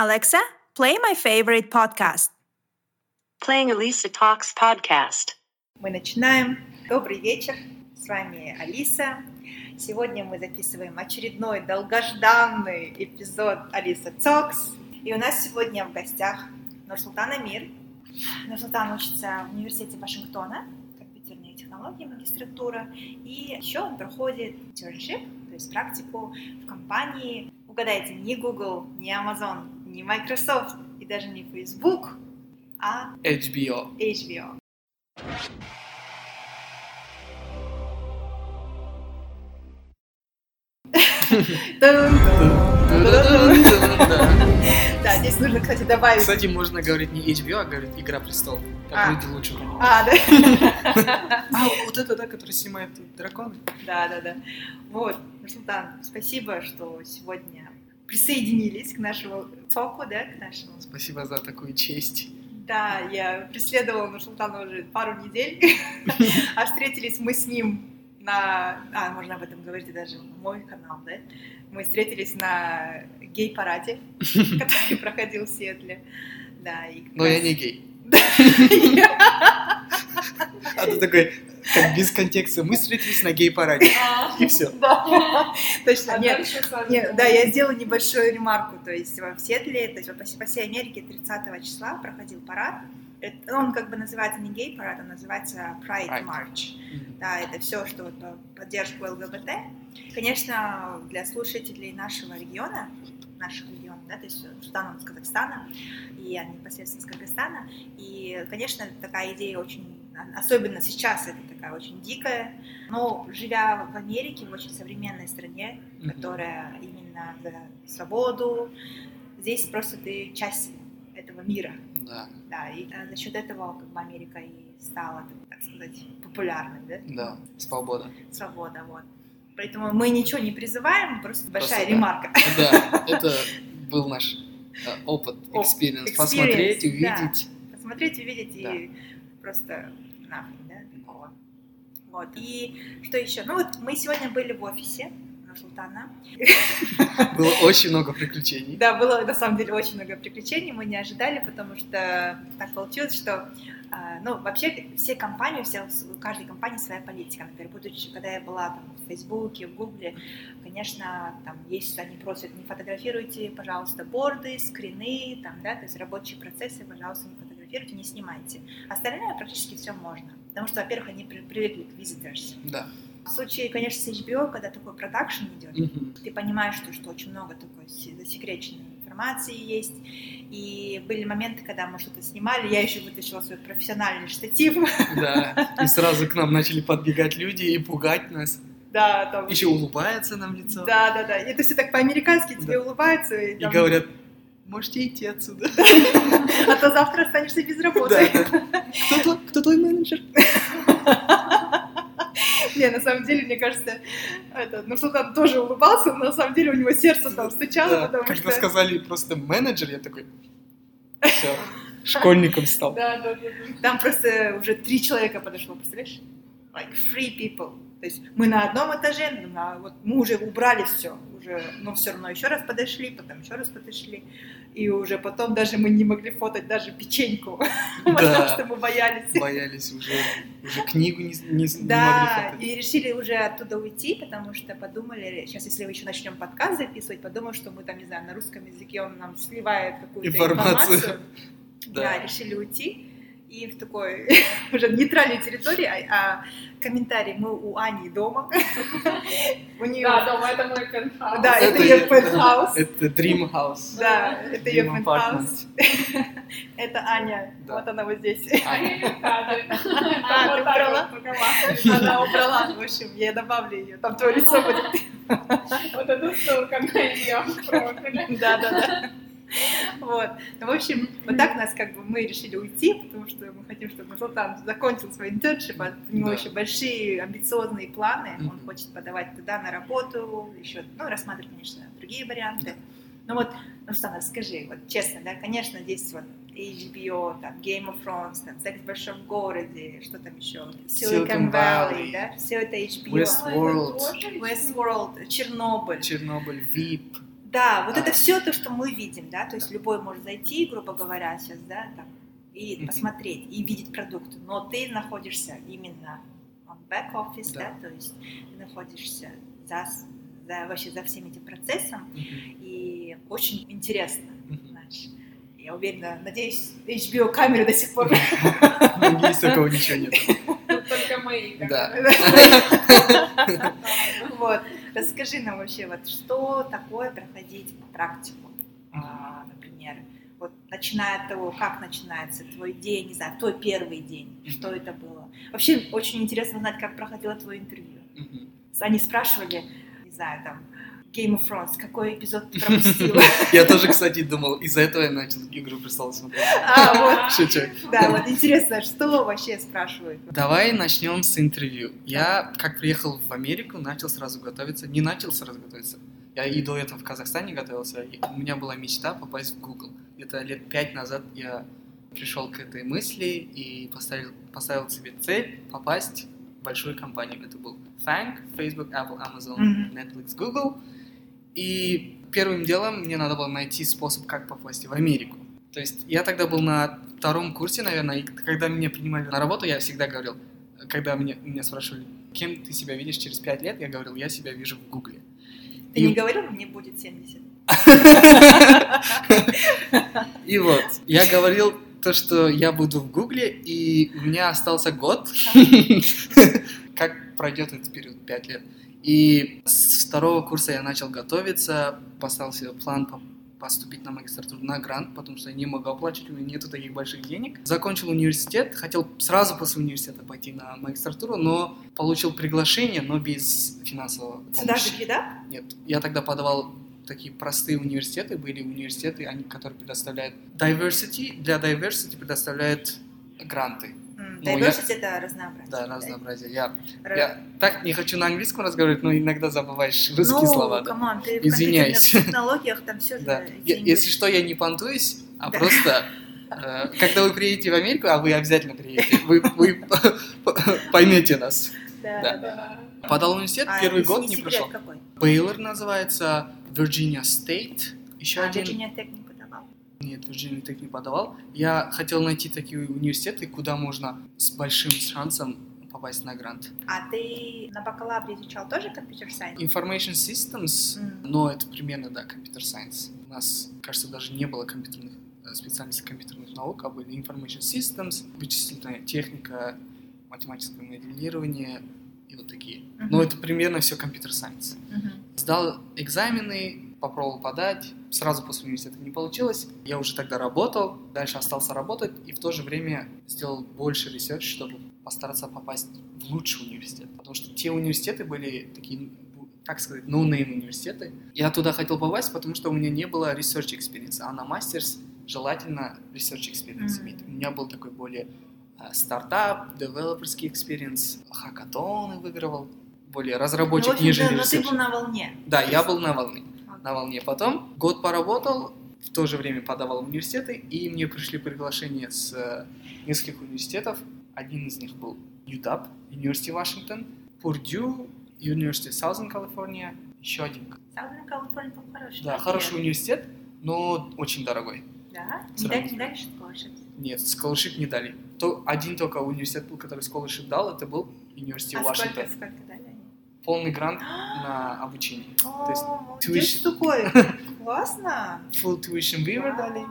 Alexa, play my favorite podcast. Playing Elisa Talks podcast. Мы начинаем. Добрый вечер. С вами Алиса. Сегодня мы записываем очередной долгожданный эпизод Алиса Talks. И у нас сегодня в гостях Нурсултан Амир. Нурсултан учится в университете Вашингтона, компьютерные технологии, магистратура. И еще он проходит internship, то есть практику в компании, угадайте, не Google, не Amazon, не Microsoft и даже не Facebook, а HBO. HBO. Да, здесь нужно, кстати, добавить... Кстати, можно говорить не HBO, а говорить Игра престолов. А. Так люди лучше понимают. А, да. А, вот это, да, который снимает драконы? Да, да, да. Вот, Нурсултан, спасибо, что сегодня присоединились к нашему току, да, к нашему. Спасибо за такую честь. Да, я преследовала Нурсултана уже пару недель, а встретились мы с ним на... А, можно об этом говорить даже на мой канал, да? Мы встретились на гей-параде, который проходил в Сиэтле. Да, и Но я не гей. А ты такой, как без контекста, мы встретились на гей-параде. И все. Да, точно, нет. Не, да, я сделала небольшую ремарку, то есть в Сиэтле, то есть по, всей- Америке 30 числа проходил парад. Это- он как бы называется не гей-парад, он называется Pride. March. Да, это все, что вот по поддержку ЛГБТ. Конечно, для слушателей нашего региона, нашего региона, да, то есть Судан он из Казахстана, и я непосредственно из Кыргызстана, и, конечно, такая идея очень, особенно сейчас, это такая очень дикая, но живя в Америке, в очень современной стране, Мгм. которая именно за свободу, здесь просто ты часть этого мира, Да, да, и э, за счет этого как бы Америка и стала, так сказать, популярной, да? да, свобода. Свобода, вот. Поэтому мы ничего не призываем, просто большая да. ремарка. Да, это был наш э, опыт, experience. experience, Посмотреть, да. увидеть. Посмотреть, увидеть Да. и просто нафиг, да, такого. Вот. И что еще? Ну вот мы сегодня были в офисе Нурсултана. Было очень много приключений. Да, было на самом деле очень много приключений, мы не ожидали, потому что так получилось, что, а, ну, вообще все компании, все, у каждой компании своя политика. Например, будучи, когда я была там в Фейсбуке, в Гугле, конечно, там есть, они просят, не фотографируйте, пожалуйста, борды, скрины, там, да, то есть рабочие процессы, пожалуйста, не фотографируйте, не снимайте. Остальное практически все можно, потому что, во-первых, они при- привыкли к visitors. Да. В случае, конечно, с HBO, когда такой продакшн идет, Мгм. ты понимаешь, что, что очень много такой се- засекреченной информации есть. И были моменты, когда мы что-то снимали, я еще вытащила свой профессиональный штатив. Да. И сразу к нам начали подбегать люди и пугать нас. Да, там... Еще улыбается нам лицо. Да, да, да. И это все так по-американски тебе Да. улыбаются. И, И там- говорят, можете идти отсюда. А то завтра останешься без работы. Кто твой- менеджер? Не, на самом деле, мне кажется, это, Нурсултан тоже улыбался, но на самом деле у него сердце там стучало, Да, потому Когда что... сказали просто менеджер, я такой, все, школьником стал. Да, да, да, да. Там просто уже три человека подошло, представляешь? Like three people. То есть мы на одном этаже, на, вот мы уже убрали все, уже, но все равно еще раз подошли, потом еще раз подошли, и уже потом даже мы не могли фотать даже печеньку, потому что мы боялись. Боялись уже, уже книгу не, не- не Да, могли и решили уже оттуда уйти, потому что подумали, сейчас если мы еще начнем подкаст записывать, подумал, что мы там, не знаю, на русском языке он нам сливает какую-то Информацию. информацию. Да. Да. решили уйти. И в такой уже нейтральной территории, а, а комментарий мы у Ани дома. У нее, Да, дома это мой пентхаус. Да, это ее пентхаус. Это Dream House. да, это ее пентхаус. Это Аня, Да. вот она вот здесь. Кадры. А, ты убрала? Она убрала, в общем, я добавлю ее, там твое лицо будет. Вот эта ссылка на ее. Да, да, да. Вот. Ну, в общем, вот так нас как бы мы решили уйти, потому что мы хотим, чтобы Султан закончил свой internship, а у него Да. еще большие амбициозные планы, он Мгм. хочет подавать туда на работу, еще, ну, рассматривать, конечно, другие варианты. Ну вот, ну, Султан, расскажи, вот честно, да, конечно, здесь вот HBO, там, Game of Thrones, там, Секс в большом городе, что там еще, Silicon Silicon Valley, Valley, да, все это HBO. Westworld. Westworld, Чернобыль. Чернобыль, VIP. Да, вот А. это все то, что мы видим, да, то есть любой может зайти, грубо говоря, сейчас, да, там, и посмотреть, и видеть продукты, но ты находишься именно в back-office, да. Да. то есть ты находишься за, за, вообще за всем этим процессом, и очень интересно, знаешь. Я уверена, надеюсь, HBO камеры до сих пор Есть такого ничего нет. Только мои. как Да. Вот. Расскажи нам вообще, вот что такое проходить практику, А, например, вот начиная от того, как начинается твой день, не знаю, твой первый день, что это было. Вообще очень интересно знать, как проходило твое интервью. Мгм. Они спрашивали, не знаю, там, Game of Thrones, какой эпизод ты пропустила? Я тоже, кстати, думал, из-за этого я начал «Игру престолов» смотреть. А, вот, Шучу. да, вот интересно, что вообще спрашивают? Давай начнем с интервью. Я, как приехал в Америку, начал сразу готовиться. Не начал сразу готовиться. Я и до этого в Казахстане готовился. У меня была мечта попасть в Google. Где-то лет пять назад я пришел к этой мысли и поставил, поставил себе цель попасть в большую компанию. Это был FANG, Facebook, Apple, Amazon, Мгм. Netflix, Google. И первым делом мне надо было найти способ, как попасть в Америку. То есть я тогда был на втором курсе, наверное, и когда меня принимали на работу, я всегда говорил, когда меня, меня спрашивали, кем ты себя видишь через пять лет, я говорил, я себя вижу в Гугле. Ты И- не говорил, мне будет 70? И вот, я говорил то, что я буду в Гугле, и у меня остался год, как пройдет этот период, пять лет. И с второго курса я начал готовиться, поставил себе план по- поступить на магистратуру на грант, потому что я не могу оплачивать, у меня нету таких больших денег. Закончил университет, хотел сразу после университета пойти на магистратуру, но получил приглашение, но без финансового Сюда помощи. же, да? Нет, я тогда подавал такие простые университеты, были университеты, они, которые предоставляют diversity, для diversity предоставляют гранты. М, Ну, я- это разнообразие. Да, разнообразие. Я, Ра- я так не хочу на английском разговаривать, но иногда забываешь русские ну, слова. да. come on, ты в Извиняюсь. компьютерных технологиях там все же Да. Я- если что, я не понтуюсь, а Да. просто э, когда вы приедете в Америку, а вы обязательно приедете, вы, вы поймете нас. Да, да. да. Да. Подал в университет, А первый год не прошел. какой? Baylor называется, Virginia State, еще А, один. Virginia Tech не Нет, Virginia Tech не подавал. Я хотел найти такие университеты, куда можно с большим шансом попасть на грант. А ты на бакалавре изучал тоже computer science? Information Systems, М. но это примерно, да, computer science. У нас, кажется, даже не было компьютерных э, специальностей компьютерных наук, а были Information Systems, вычислительная техника, математическое моделирование и вот такие. Мгм. Но это примерно все computer science. Сдал экзамены, попробовал подать, сразу после университета не получилось. Я уже тогда работал, дальше остался работать и в то же время сделал больше research, чтобы постараться попасть в лучший университет. Потому что те университеты были такие, ну, как сказать, no-name университеты. Я туда хотел попасть, потому что у меня не было research experience, а на мастерс желательно research experience Мгм. иметь. У меня был такой более э, стартап, девелоперский experience, хакатоны выигрывал, более Ну, разработчик, в общем, нежели да, но ты был на волне. Да, я был на волне. На волне. Потом год поработал, в то же время подавал в университеты, и мне пришли приглашения с э, нескольких университетов. Один из них был UW, University Вашингтон, Purdue, University Southern California, еще один. Саудовская Калифорния был хороший. Да, хороший университет, но очень дорогой. Да? Не Сразу. дали, не дали scholarship? Нет, scholarship не дали. То, один только университет был, который scholarship дал, это был University А Вашингтон. сколько, сколько дали? Полный грант на обучение. То есть tuition- такой. Классно. Full tuition waiver дали.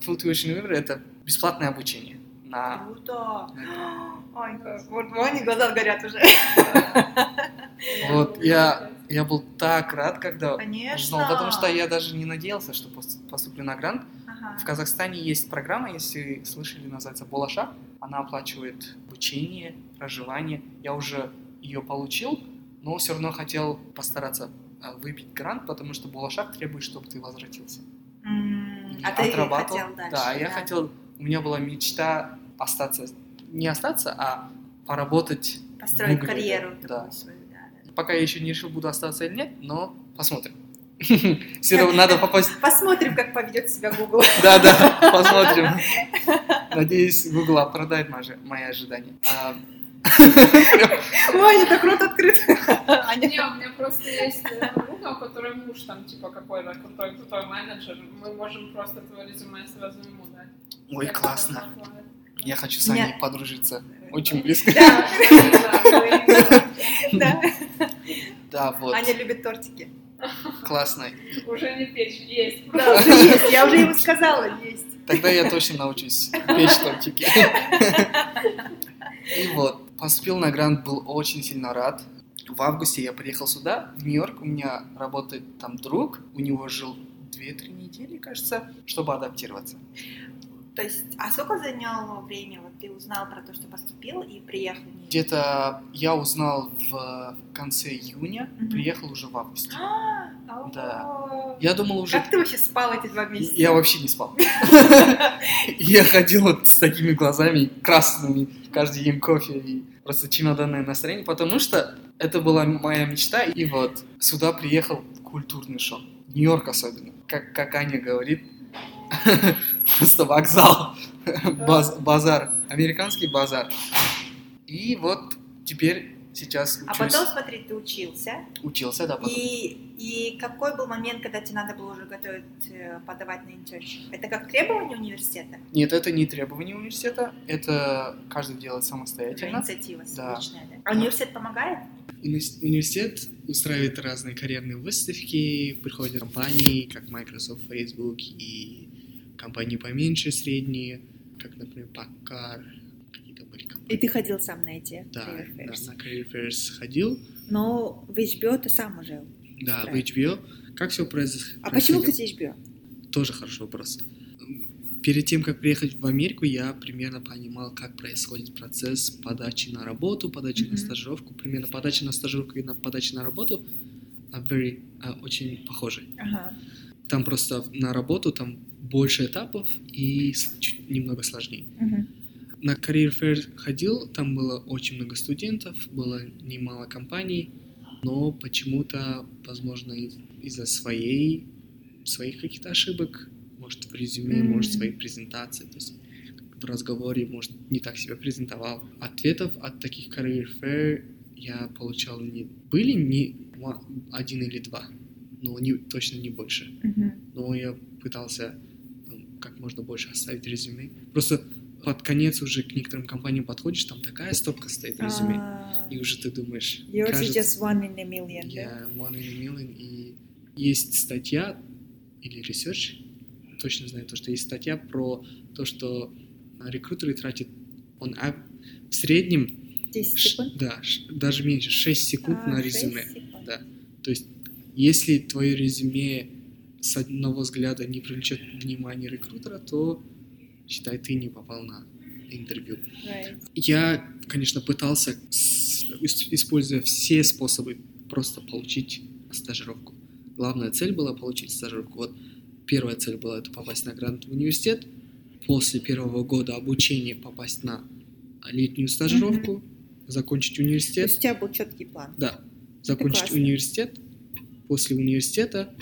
Full tuition waiver это бесплатное обучение. На... Круто. Ой, вот мои глаза горят уже. Вот, я, я был так рад, когда Конечно. узнал, потому что я даже не надеялся, что пос- поступлю на грант. Ага. В Казахстане есть программа, если слышали, называется Болашак. Она оплачивает обучение, проживание. Я уже ее получил, но все равно хотел постараться а, выбить грант, потому что Болашак требует, чтобы ты возвратился. И А ты отрабатывал. хотел дальше? Да, я хотел, у меня была мечта остаться, не остаться, а поработать. Построить Гугле, карьеру да. свою, да, да. Пока я еще не решил, буду остаться или нет, но посмотрим. Все равно надо попасть. Посмотрим, как поведет себя Google. Да, да, посмотрим. Надеюсь, Google оправдает мои мои ожидания. Ваня, так рот открыт. Аня. Не, у меня просто есть э, подруга, у которой муж там типа какой-то крутой, крутой менеджер. Мы можем просто твое резюме сразу ему дать. Ой, классно. Я хочу с Аней подружиться. Очень близко. Да, вот. Аня любит тортики. Классно. Уже не печь, есть. Да, есть. Я уже ему сказала, есть. Тогда я точно научусь печь тортики. И вот, поступил на грант, был очень сильно рад. В августе я приехал сюда, в Нью-Йорк. У меня работает там друг. У него жил 2-3 недели, кажется, чтобы адаптироваться. То есть, а сколько заняло время? Вот ты узнал про то, что поступил и приехал? Где-то я узнал в конце июня, Мгм. приехал уже в августе. А, Да. Я думал уже... Как ты вообще спал эти два месяца? Я вообще не спал. Я ходил вот с такими глазами красными, каждый день кофе и просто чемоданное настроение, потому что это была моя мечта, и вот сюда приехал культурный шок. Нью-Йорк особенно. Как, как Аня говорит, просто вокзал, баз- базар, американский базар. И вот теперь сейчас А учусь, потом, смотри, ты учился, учился, да, потом. и, и какой был момент, когда тебе надо было уже готовить, э, подавать на интерншип? Это как требование университета? Нет, это не требование университета, это каждый делает самостоятельно. инициатива Да. личная, да? А университет помогает? Уни- Университет устраивает разные карьерные выставки, приходят компании, как Microsoft, Facebook и компании поменьше, средние, как, например, Packard, И ты ходил сам на эти Да, career fairs? на Career Fairs ходил, Но в HBO ты сам уже. да, в. HBO. Как все произошло? А почему, кстати, HBO? Тоже хороший вопрос. Перед тем, как приехать в Америку, я примерно понимал, как происходит процесс подачи на работу, подачи Мгм. на стажировку. Примерно подача на стажировку и на подача на работу а, very, а, очень похожи. Ага. Там просто на работу там больше этапов и чуть немного сложнее. Мгм. На Career Fair ходил, там было очень много студентов, было немало компаний, но почему-то, возможно, из- из-за своей, своих каких-то ошибок, может, в резюме, М. может, в своей презентации, то есть в разговоре, может, не так себя презентовал. Ответов от таких Career Fair я получал не... Были не один или два, но не, точно не больше Мгм. но я пытался ну, как можно больше оставить резюме. Просто под конец уже к некоторым компаниям подходишь, там такая стопка стоит резюме, А, и уже ты думаешь, Yours is кажется, just one in a million, я one in a million, и есть статья или research, точно знаю то, что есть статья про то, что рекрутеры тратят он в среднем, 10 ш- секунд? да, ш- даже меньше, 6 секунд А, на резюме. секунд. Да. То есть, если твое резюме с одного взгляда не привлечет внимание рекрутера, то считай, ты не попал на интервью. Right. Я, конечно, пытался, используя все способы, просто получить стажировку. Главная цель была получить стажировку. Вот первая цель была это попасть на грант в университет. После первого года обучения попасть на летнюю стажировку, закончить То университет. есть у тебя был четкий план. Да, закончить университет, после университета,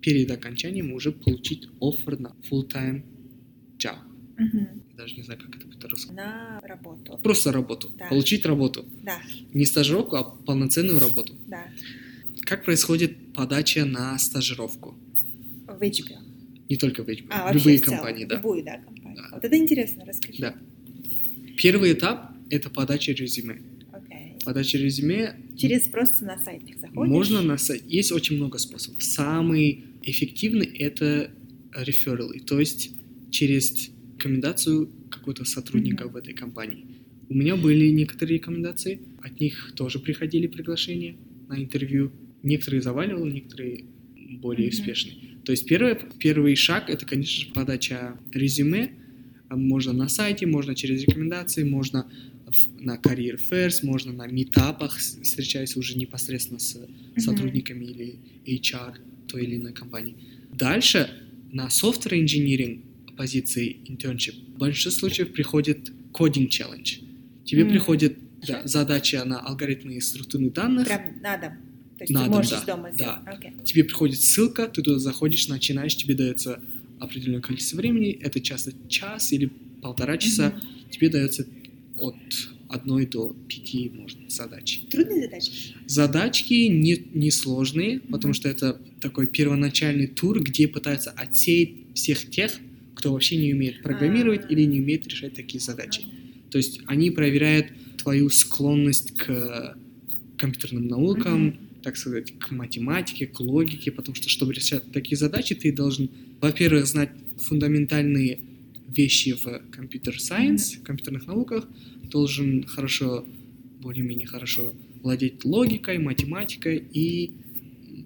перед окончанием уже получить оффер на full-time job. Мгм. Даже не знаю, как это по-русски. На работу. Просто работу. Да. Получить работу. Да, Не стажировку, а полноценную работу. да. Как происходит подача на стажировку? В HBO. Не только в HBO, А, любые в целом, компании, да. Любую, да, компанию. Да. Вот это интересно, расскажи. Да. Первый этап — это подача резюме. Подача резюме Через просто на сайт их заходишь? Можно на сайт. Есть очень много способов. Самый эффективный это рефералы, то есть через рекомендацию какого-то сотрудника в этой компании. У меня были некоторые рекомендации, от них тоже приходили приглашения на интервью. Некоторые заваливал, некоторые более успешные. То есть первый, первый шаг это, конечно же, подача резюме. Можно на сайте, можно через рекомендации, можно на Career Fairs, можно на метапах, встречаясь уже непосредственно с сотрудниками или HR той или иной компании. Дальше на software engineering позиции internship в большинстве случаев приходит coding challenge. Тебе М. приходит да, задача на алгоритмы и структуры данных, Прям на дом. То есть На ты можешь да, из дома да. сделать. Окей. тебе приходит ссылка, ты туда заходишь, начинаешь, тебе дается определенное количество времени, это часто час или полтора часа, Мгм. тебе дается от одной до пяти, может, задач. Трудные задачи? Задачки не, не сложные, потому что это такой первоначальный тур, где пытаются отсеять всех тех, кто вообще не умеет программировать или не умеет решать такие задачи. То есть они проверяют твою склонность к компьютерным наукам, так сказать, к математике, к логике, потому что, чтобы решать такие задачи, ты должен, во-первых, знать фундаментальные вещи в компьютер-сайенс, в компьютерных науках, должен хорошо, более-менее хорошо владеть логикой, математикой и,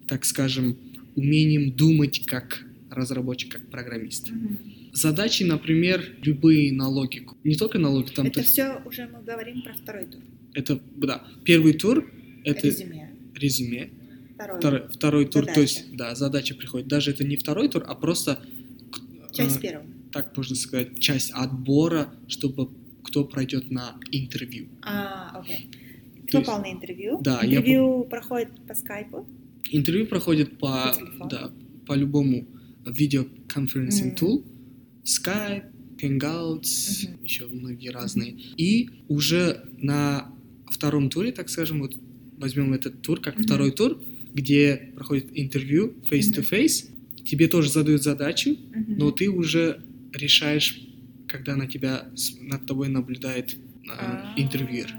так скажем, умением думать как разработчик, как программист. Мгм. Задачи, например, любые на логику. Не только на логику, там Это то есть все уже мы говорим про второй тур. это, да, первый тур это Резюме. резюме, Второй. второй, второй тур, то Задача. есть, да, задача приходит. Даже это не второй тур, а просто, Часть э, первого. так можно сказать, часть отбора, чтобы кто пройдет на интервью. А, окей. Ты То есть- попал на интервью. Да, я интервью проходит по скайпу. Интервью проходит по, По телефону? да, по любому видеоконференсинг tool, Skype, Hangouts, Мгм. еще многие разные. И уже на втором туре, так скажем, вот возьмем этот тур как Мгм. второй тур, где проходит интервью face-to-face, тебе тоже задают задачу, Мгм. но ты уже решаешь, когда на тебя, над тобой наблюдает э, интервьюер.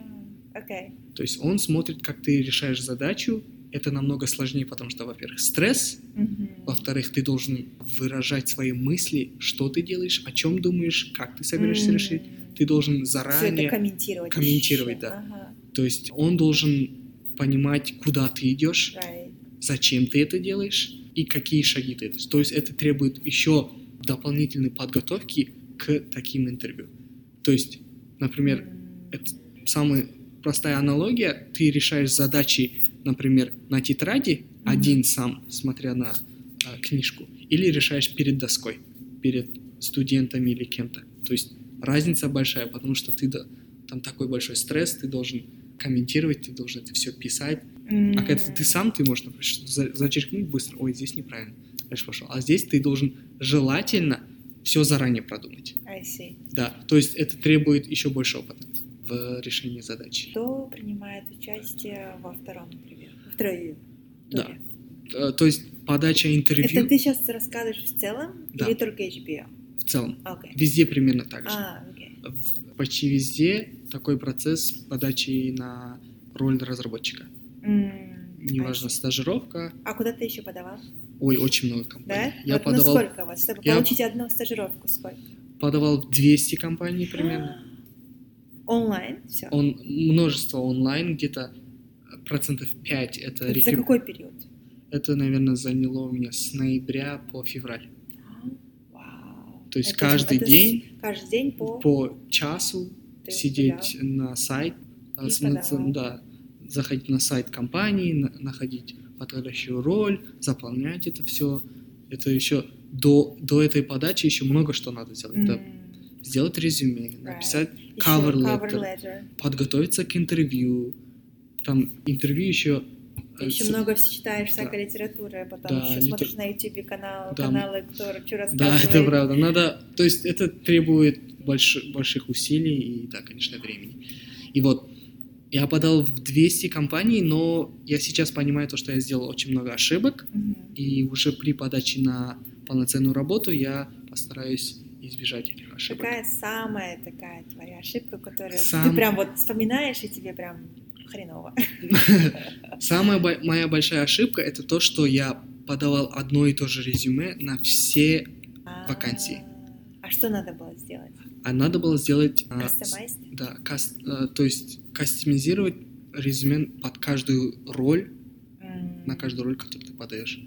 Окей. То есть он смотрит, как ты решаешь задачу. Это намного сложнее, потому что, во-первых, стресс, Мгм. во-вторых, ты должен выражать свои мысли, что ты делаешь, о чем думаешь, как ты собираешься М. решить. Ты должен Всё это заранее... комментировать. комментировать, да. Ага. То есть он должен понимать, куда ты идешь, Right. зачем ты это делаешь и какие шаги ты делаешь. То есть это требует еще дополнительной подготовки к таким интервью. То есть, например, М. это самая простая аналогия. Ты решаешь задачи, например, на тетради, Мгм. один сам, смотря на а, книжку, или решаешь перед доской, перед студентами или кем-то. То есть разница большая, потому что ты да, там такой большой стресс, ты должен комментировать, ты должен это все писать. М. А когда ты сам, ты можешь, например, зачеркнуть быстро, ой, здесь неправильно, дальше пошел. А здесь ты должен желательно все заранее продумать. I see. Да, то есть это требует еще больше опыта в решении задачи. Кто принимает участие во втором интервью? Во второй Да. туре? Э, То есть подача интервью Это ты сейчас рассказываешь в целом Да. или только HBO? в целом Окей. везде примерно так же. А. В- Почти везде такой процесс подачи на роль разработчика. М, Неважно, see. стажировка. А куда ты еще подавал? Ой, очень много Да? компаний. Я вот подавал, на сколько вот, чтобы я- получить одну стажировку, сколько? подавал в 200 компаний примерно. Онлайн, все. Он, множество онлайн, где-то процентов 5 это, Это за рекру- какой период? это, наверное, заняло у меня с ноября по февраль. Вау. То есть Это- каждый это день Каждый день по... по часу ты сидеть на сайт, И э, с- подавал. да, заходить на сайт компании, на- находить подходящую роль, заполнять это все. Это еще до, до этой подачи еще много что надо сделать. М, Это сделать резюме, написать, cover cover letter. подготовиться к интервью. Там интервью еще... Ты э, еще с- много читаешь всякой литературы, а потом Да, еще литер- смотришь на YouTube канал, Да, каналы, кто что рассказывает. Да, это правда. Надо, то есть это требует больш- больших усилий и, да, конечно, времени. И вот я подал в 200 компаний, но я сейчас понимаю то, что я сделал очень много ошибок, Мгм. и уже при подаче на полноценную работу я постараюсь избежать этих ошибок. Какая самая такая твоя ошибка, которую Сам- ты прям вот вспоминаешь, и тебе прям хреново? Самая моя большая ошибка это то, что я подавал одно и то же резюме на все, Вакансии. А а что надо было сделать? а надо было сделать а, Кастомайз? Да, кас- э, то есть кастомизировать резюме под каждую роль, на каждую роль, которую ты подаешь.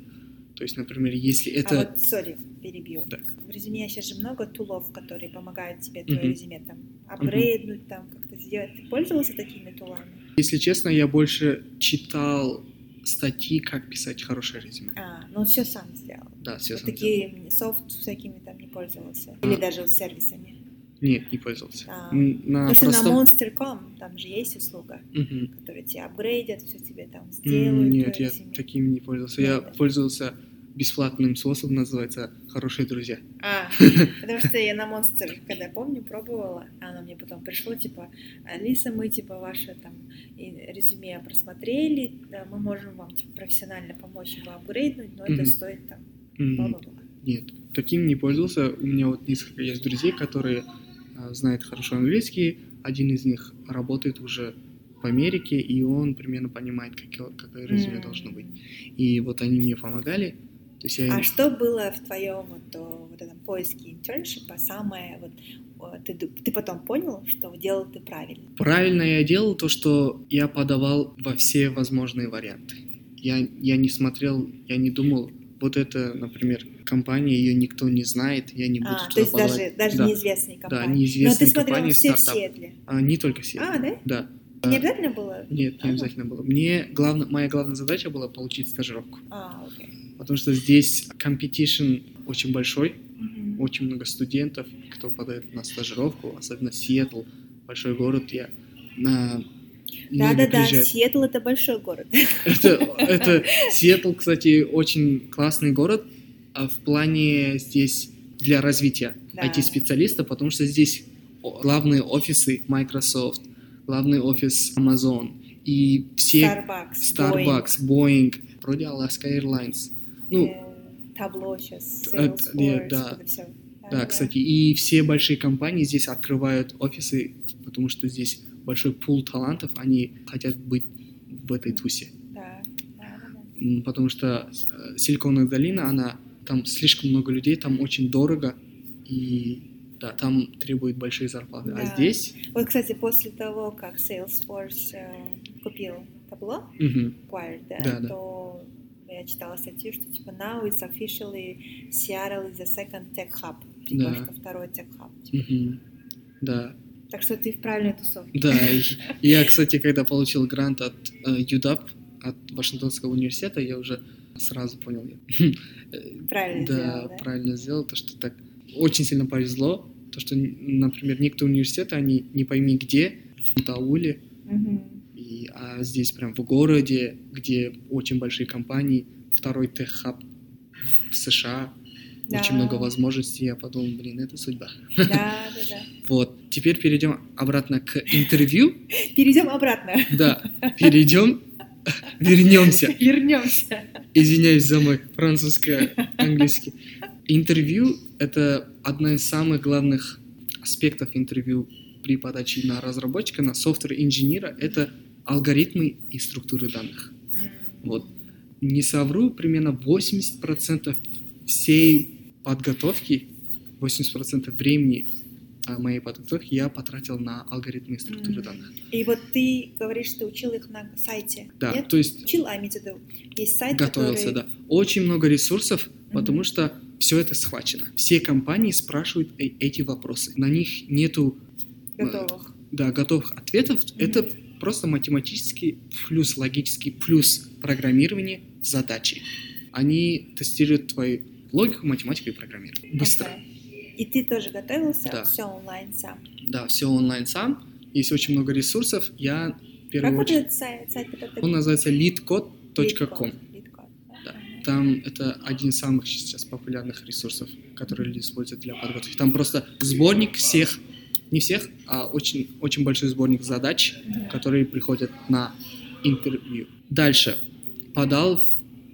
То есть, например, если А это... вот, сори, перебью. Да. В резюме сейчас же много тулов, которые помогают тебе твое Мгм. резюме там апгрейднуть, там как-то сделать. Ты пользовался такими тулами? Если честно, я больше читал статьи, как писать хорошее резюме. А, ну все сам сделал. Да, все Вот сам такие софт всякими там не пользовался. А. Или даже сервисами. Нет, не пользовался. А. На Потому что простом... на Monster.com там же есть услуга, Мгм. которые тебе апгрейдят, все тебе там сделают. Нет, я резюме. таким не пользовался. Нет, Я да. пользовался бесплатным способом называется «Хорошие друзья». А, потому что я на Monster, когда помню, пробовала, а оно мне потом пришло, типа, Алиса, мы, типа, ваше там резюме просмотрели, да, мы можем вам, типа, профессионально помочь его апгрейднуть, но это стоит там бла-бла-бла. Нет, таким не пользовался. У меня вот несколько есть друзей, которые а, знают хорошо английский. Один из них работает уже в Америке, и он примерно понимает, какое, какое резюме М. должно быть. И вот они мне помогали. То есть я А что было в твоем вот, вот этом поиске интерншипа самое вот ты, ты потом понял, что делал ты правильно? Правильно я делал то, что я подавал во все возможные варианты. Я, я не смотрел, я не думал, вот это, например, компания, ее никто не знает, я не буду А, туда то есть даже, подавать. даже Да. неизвестные компании. Но неизвестные ты смотрел компании, все в стартап. Сиэтле. А, не только все. А, да? Да. Не А, обязательно было? Нет, не Ага. обязательно было. Мне главное, моя главная задача была получить стажировку. А, окей. Потому что здесь competition очень большой, Мгм. очень много студентов, кто подает на стажировку, особенно Сиэтл, большой город, я на Да-да-да. Сиэтл это большой город. Это, это Сиэтл, кстати, очень классный город а в плане здесь для развития Да. IT-специалиста, потому что здесь главные офисы Microsoft, главный офис Amazon и все Starbucks, Starbucks, Boeing, вроде Alaska Airlines. Ну, э, табло сейчас, Это- Salesforce, нет, да. это все. да, кстати, и все большие компании здесь открывают офисы, потому что здесь большой пул талантов, они хотят быть в этой тусе. Да, да, да, да. М, потому что э, Силиконовая долина, она там слишком много людей, там очень дорого, и да, там требуют большие зарплаты. Да. А здесь, Вот, кстати, после того, как Salesforce э, купил табло, мгм, acquired, да, Да, да. то я читала статью, что типа now it's officially Seattle is the second tech hub, типа, Да. что второй tech hub. типа. мгм, да, Так что ты в правильной тусовке. да. Я, кстати, когда получил грант от э, UW, от Вашингтонского университета, я уже сразу понял, э, Правильно да, сделал, да? правильно сделал, то, что так очень сильно повезло, то, что, например, некоторые университеты, они не пойми где, в Тауле, Мгм. И, а здесь прям в городе, где очень большие компании, второй тех-хаб в США, Да. очень много возможностей, я подумал, блин, это судьба. Да, да, да. Вот, теперь перейдем обратно к интервью. Перейдем обратно. Да, перейдем, вернемся. Вернемся. Извиняюсь за мой французско-английский. Интервью — это одна из самых главных аспектов интервью при подаче на разработчика, на софтвер-инженера — это алгоритмы и структуры данных. Вот. Не совру, примерно 80% всей подготовки, 80% времени а, моей подготовки я потратил на алгоритмы и структуры М. данных. И вот ты говоришь, что учил их на сайте. Да, Нет? то есть Учил, а имеется в виду, есть сайт, готовился, который... да. Очень много ресурсов, потому Мгм. что все это схвачено. Все компании спрашивают э- эти вопросы. На них нету Готовых. да, готовых ответов. Мгм. Это просто математический плюс логический плюс программирование задачи. Они тестируют твою логику, математику и программирование. Быстро. Окей. И ты тоже готовился? Да. Все онлайн сам. Да, все онлайн сам. Есть очень много ресурсов. Я в Как очередь... этот сайт? сайт который Он называется leadcode.com. Leadcode, Leadcode, Да. Ага. Там это один из самых сейчас популярных ресурсов, которые люди используют для подготовки. Там просто сборник всех, не всех, а очень, очень большой сборник задач, Мгм. которые приходят на интервью. Дальше. Подал,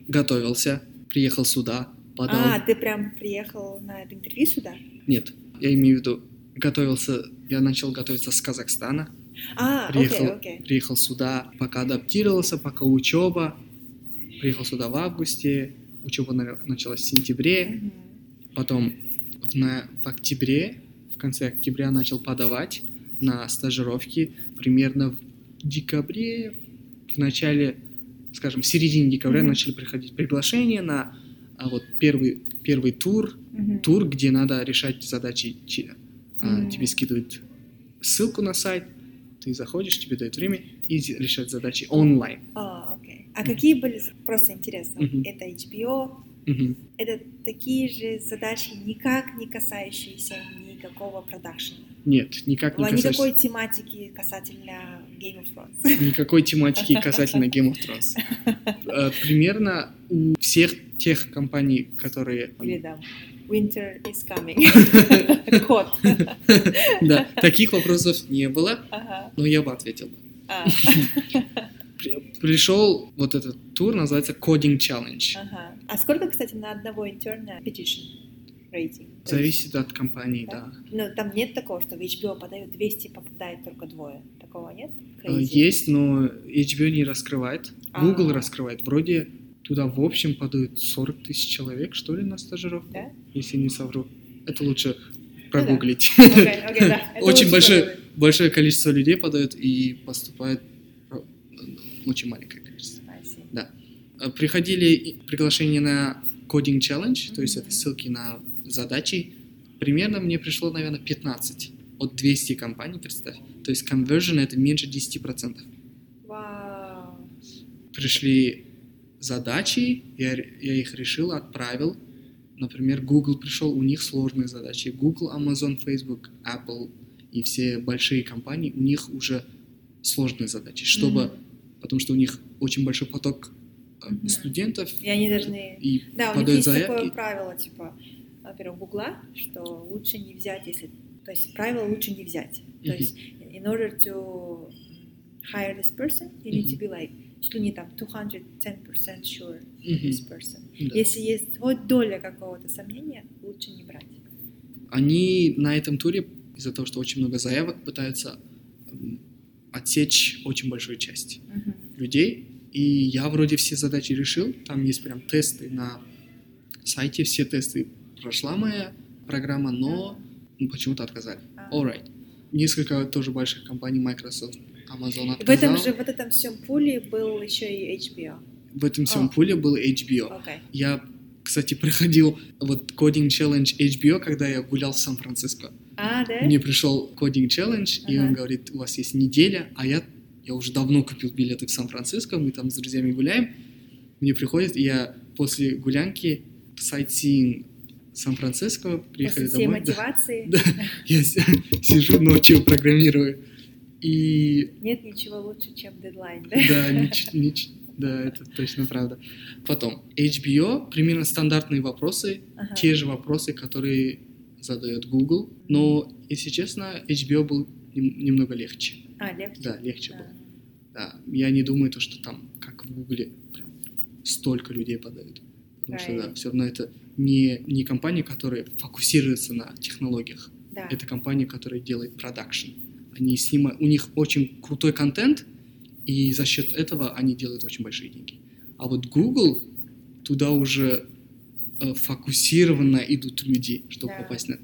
готовился, приехал сюда, подал. А, ты прям приехал на это интервью сюда? Нет, я имею в виду, готовился, я начал готовиться с Казахстана, А, приехал, окей, окей. приехал сюда, пока адаптировался, пока учеба, приехал сюда в августе, учеба на- началась в сентябре, Мгм. потом в, на- в октябре, в конце октября начал подавать на стажировки, примерно в декабре, в начале, скажем, в середине декабря Мгм. начали приходить приглашения на а, вот первый, первый тур, Мгм. тур, где надо решать задачи, чи- Мгм. тебе скидывают ссылку на сайт, ты заходишь, тебе дают время и решать задачи онлайн. А, окей. А какие были, просто интересно, Мгм. это HBO, Мгм. это такие же задачи, никак не касающиеся никакого продакшена? Нет, никак не Никакой касаешься тематики касательно Game of Thrones. никакой тематики касательно Game of Thrones. Э, Примерно у всех тех компаний, которые... Или Winter is coming. Кот. Да, таких вопросов не было, но я бы ответил. А, При- Пришел вот этот тур, называется Coding Challenge. ага. А сколько, кстати, на одного интерна petition рейтинг? Есть, Зависит от компании, Да? да. Ну, там нет такого, что в HBO подают 200, попадает только двое. Такого нет? Э, Crazy. Есть, но HBO не раскрывает. Google А. раскрывает. Вроде туда в общем подают 40 тысяч человек, что ли, на стажировку, Да? если не совру. Это лучше прогуглить. Окей, да. Это Очень лучше большое, подумать. большое количество людей подают и поступает э, очень маленькое количество. See. Э, Приходили приглашения на Coding Challenge, то есть это ссылки на задачи. Примерно мне пришло, наверное, 15 от 200 компаний, представь. То есть conversion это меньше 10%. Вау. Пришли задачи, я, я их решил, отправил. Например, Google пришел, у них сложные задачи. Google, Amazon, Facebook, Apple и все большие компании, у них уже сложные задачи, чтобы, Мгм. потому что у них очень большой поток Мгм. студентов, И они должны... и Да, у них есть такое заявки. правило, типа, во-первых, Гугла, что лучше не взять, если... То есть правило лучше не взять. То Мгм. есть in order to hire this person, you need to Мгм. be like чуть ли не там 210% sure Мгм. this person. Да. Если есть хоть доля какого-то сомнения, лучше не брать. Они на этом туре из-за того, что очень много заявок, пытаются отсечь очень большую часть Мгм. людей. И я вроде все задачи решил. Там есть прям тесты на сайте. Все тесты прошла моя программа, но почему-то отказали. А. Alright. Несколько тоже больших компаний, Microsoft, Amazon И В этом отказал. же, вот этом всем пуле был еще и HBO. В этом всем А. пуле был HBO. Окей. Я, кстати, проходил вот Coding Challenge HBO, когда я гулял в Сан-Франциско. А, да? Мне пришел Coding Challenge, и Ага. он говорит, у вас есть неделя, а я, я уже давно купил билеты в Сан-Франциско, мы там с друзьями гуляем. Мне приходит, и я после гулянки sightseeing Сан-Франциско, приехали После домой. мотивации Да. Я сижу ночью программирую. И нет ничего лучше, чем дедлайн, да? да, нич- нич- да, это точно правда. Потом, HBO, примерно стандартные вопросы, Ага. те же вопросы, которые задает Google, но, если честно, HBO был нем- немного легче. А, легче? Да, легче был. А. Да, я не думаю, то, что там, как в Гугле, прям столько людей подают. Потому что, да, Right. все равно это не, не компания, которая фокусируется на технологиях. Да. Это компания, которая делает продакшн. Они снимают, у них очень крутой контент, и за счет этого они делают очень большие деньги. А вот Google, туда уже э, фокусированно идут люди, чтобы Да. попасть на э,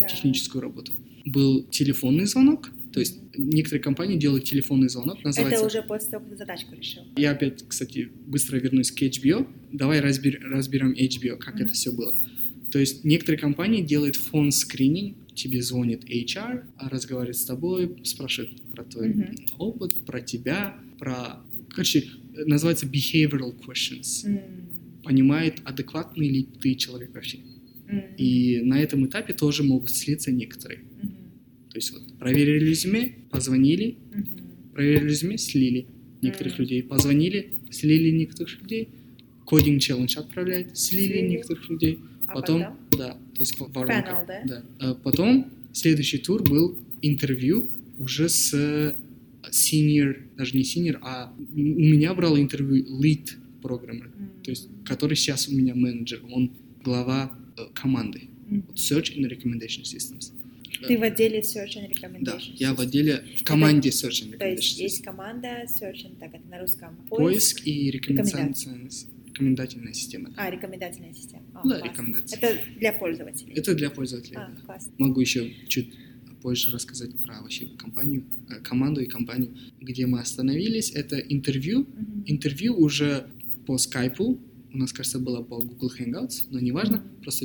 Да. техническую работу. Был телефонный звонок, то есть некоторые компании делают телефонный звонок, называется... Это уже после того, как задачку решил. Я опять, кстати, быстро вернусь к HBO. Давай разбер- разберем HBO, как Мгм. это все было. То есть некоторые компании делают фон скрининг, тебе звонит HR, а разговаривает с тобой, спрашивает про твой Мгм. опыт, про тебя, про... Короче, называется behavioral questions. М, Понимает, адекватный ли ты человек вообще. м, И на этом этапе тоже могут слиться некоторые. мгм, То есть вот проверили резюме, позвонили, мгм. проверили резюме, слили некоторых Мгм. людей, позвонили, слили некоторых людей, кодинг челлендж отправляет, слили Слили. некоторых людей, А потом, потом? да, то есть воронка. Panel, да? А потом следующий тур был интервью уже с э, senior, даже не senior, а у меня брал интервью lead программер, М, то есть который сейчас у меня менеджер, он глава э, команды вот Search and Recommendation Systems. Ты в отделе Search and Да, Recommendation. я в отделе в команде Search and То есть есть команда Search and, так это на русском, Поиск и Рекомендации. рекомендательная, рекомендательная система. А, рекомендательная система. О, Да, класс. рекомендации. Это для пользователей. Это для пользователей. А, да. классно. Могу еще чуть позже рассказать про вообще компанию, э, команду и компанию, где мы остановились. Это интервью. Мгм. Интервью уже по скайпу. У нас, кажется, было по Google Hangouts, но неважно. Мгм. Просто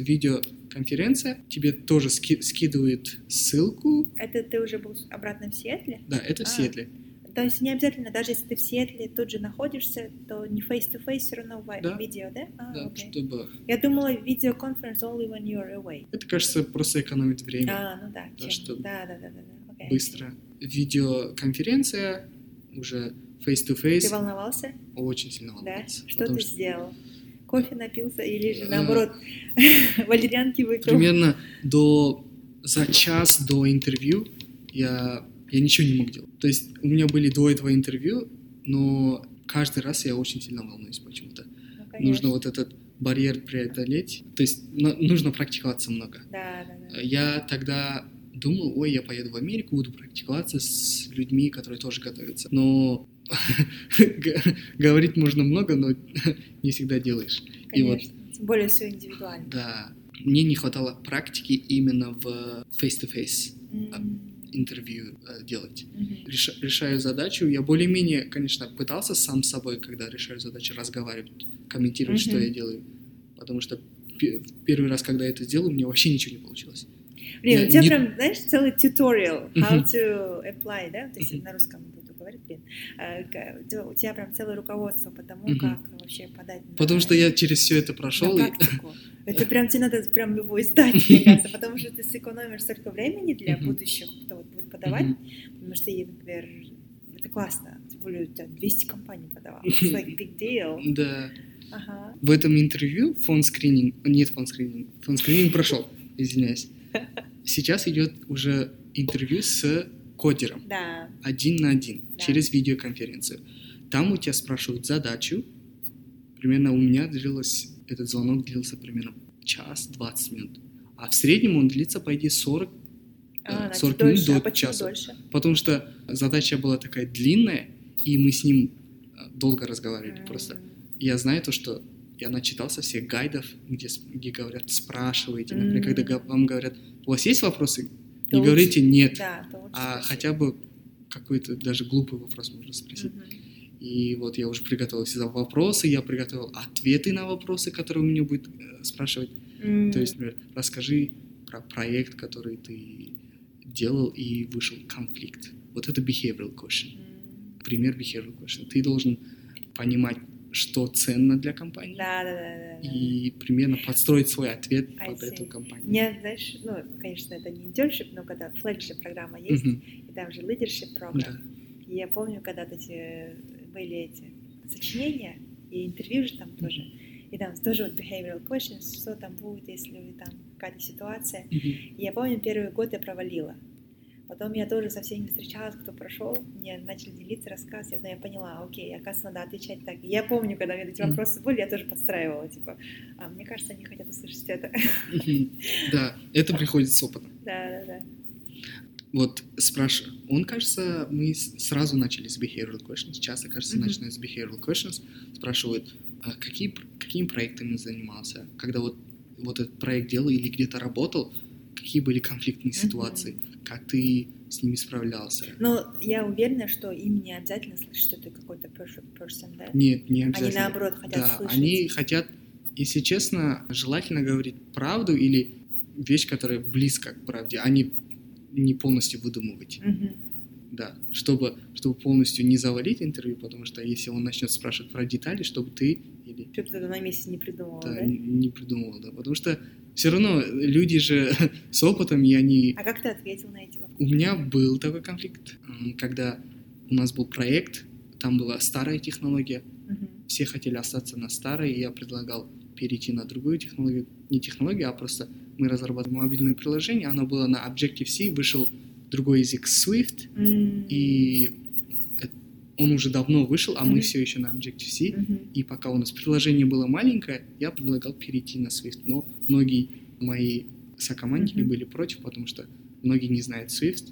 видеоконференция. Тебе тоже ски- скидывает ссылку. Это ты уже был обратно в Сиэтле? Да, это в А. Сиэтле. То есть не обязательно, даже если ты в Сиэтле тут же находишься, то не face-to-face все равно в Да. видео, да? А, Да, окей. чтобы... Я думала, видеоконференц only when you're away. Это, кажется, просто экономит время. А, ну да. Да, чем- чтоб Да, да, да, да. да. окей. Быстро. Видеоконференция, уже Ты face-to-face. волновался? Очень сильно Да? волновался. Что потому ты сделал? Кофе напился или же наоборот валерьянки выпил? Примерно до за час до интервью я, я ничего не мог делать. То есть у меня были до этого интервью, но каждый раз я очень сильно волнуюсь почему-то. Ну, конечно. Нужно вот этот барьер преодолеть. То есть нужно практиковаться много. Да, да, да. Я тогда думал, ой, я поеду в Америку, буду практиковаться с людьми, которые тоже готовятся. Но говорить можно много, но не всегда делаешь. И вот, Конечно. Тем более все индивидуально. да, мне не хватало практики именно в face-to-face М, интервью э, делать. мгм. Реша- решаю задачу. Я более-менее, конечно, пытался сам с собой, когда решаю задачу, разговаривать, комментировать, что Мгм. я делаю. Потому что пе- первый раз, когда я это сделал, у меня вообще ничего не получилось. Блин, у тебя не- прям, знаешь, целый tutorial how to apply, да? То есть на русском буду говорить, блин. К- У тебя прям целое руководство по тому, Мгм. как вообще подать на- Потому что я через все это прошел. и-. Это прям тебе надо прям его издать, мне кажется, потому что ты сэкономишь столько времени для будущих, кто вот будет подавать, потому что, и, например, это классно, тем более у тебя 200 компаний подавало, it's like big deal. Да. Ага. В этом интервью фон скрининг, нет фон скрининг, фон скрининг прошел, извиняюсь. Сейчас идет уже интервью с кодером. Да, один на один Да. через видеоконференцию. Там у тебя спрашивают задачу. Примерно у меня длилось, этот звонок длился примерно час 20 минут. А в среднем он длится, по идее, 40, а, э, значит, 40 минут дольше, а до почему часа. дольше? Потому что задача была такая длинная, и мы с ним э, долго разговаривали. М, Просто я знаю то, что я начитался всех гайдов, где, где говорят «спрашивайте». Например, когда М. га- вам говорят «у вас есть вопросы?» То Не лучше- говорите «нет», Да, а спросить. хотя бы какой-то даже глупый вопрос можно спросить. И вот я уже приготовился за вопросы, я приготовил ответы на вопросы, которые у меня будет э, спрашивать. М, То есть, например, расскажи про проект, который ты делал и вышел конфликт. Вот это behavioral question. м, Пример behavioral question. Ты должен понимать, что ценно для компании, Да, да, да, да. да. и примерно подстроить свой ответ I под эту see. компанию. Мне, знаешь, ну, конечно, это не internship, но когда флегшип программа есть, Мгм. и там же leadership программ. Да. И я помню, когда эти были эти сочинения, и интервью же там тоже. И там тоже вот behavioral questions, что там будет, если там какая-то ситуация. Мгм. И я помню, первый год я провалила. Потом я тоже со всеми встречалась, кто прошел, мне начали делиться, рассказывать, но я поняла, окей, оказывается, надо отвечать так. И я помню, когда мне эти вопросы были, я тоже подстраивала, типа, а мне кажется, они хотят услышать это. Да, это приходит с опытом. Да, да, да. Вот спрашиваю, он, кажется, мы сразу начали с behavioral questions, часто, кажется, начинают с behavioral questions, спрашивают, а какие, какими проектами занимался, когда вот, вот этот проект делал или где-то работал, какие были конфликтные ситуации, как ты с ними справлялся. Но я уверена, что им не обязательно слышать, что ты какой-то person, да? Нет, не Они обязательно. наоборот хотят да, слышать. они хотят, если честно, желательно говорить правду или вещь, которая близко к правде, а не, не полностью выдумывать. Мгм. Да, чтобы, чтобы полностью не завалить интервью, потому что если он начнет спрашивать про детали, чтобы ты или Чтоб ты на месте не придумала, да, да? н- не придумывал, да, потому что все равно люди же с опытом, и они... А как ты ответил на эти вопросы? У меня был такой конфликт, когда у нас был проект, там была старая технология, Мгм. все хотели остаться на старой, и я предлагал перейти на другую технологию, не технологию, а просто мы разрабатывали мобильное приложение, оно было на Objective-C, вышел другой язык Swift, М. и э- он уже давно вышел, а мы Мгм. все еще на Objective-C. Мгм. И пока у нас приложение было маленькое, я предлагал перейти на Swift. Но многие мои сокомандники Мгм. были против, потому что многие не знают Swift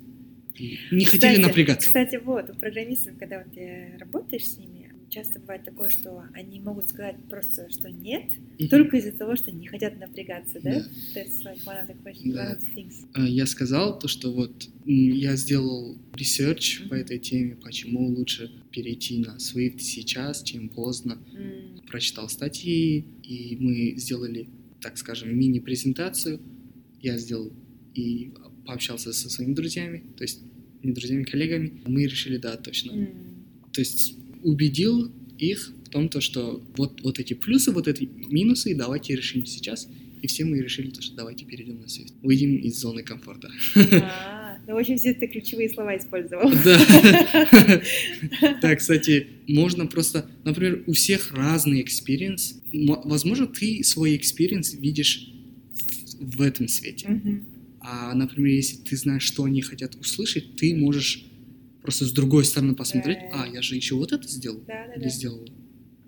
и не хотели Кстати- напрягаться. Кстати, вот, у программистов, когда вот ты работаешь с ними, часто бывает такое, что они могут сказать просто, что нет, Мгм. только из-за того, что не хотят напрягаться, да? Да. That's like one of the questions, Да. one of the things. А, Я сказал то, что вот я сделал research по Мгм. этой теме, почему лучше перейти на Swift сейчас, чем поздно. М, Прочитал статьи, и мы сделали, так скажем, мини-презентацию. Я сделал и пообщался со своими друзьями, то есть не друзьями, коллегами. Мы решили, да, точно. м. То есть убедил их в том, то, что вот, вот эти плюсы, вот эти минусы, давайте решим сейчас. И все мы решили, то, что давайте перейдем на Swift. Выйдем из зоны комфорта. А, Ну, в общем, все ты ключевые слова использовал. Да. Да, кстати, можно просто, например, у всех разный experience. Возможно, ты свой experience видишь в этом свете. А, например, если ты знаешь, что они хотят услышать, ты можешь просто с другой стороны посмотреть, Да. а, я же еще вот это сделал Да, да, или да. сделала.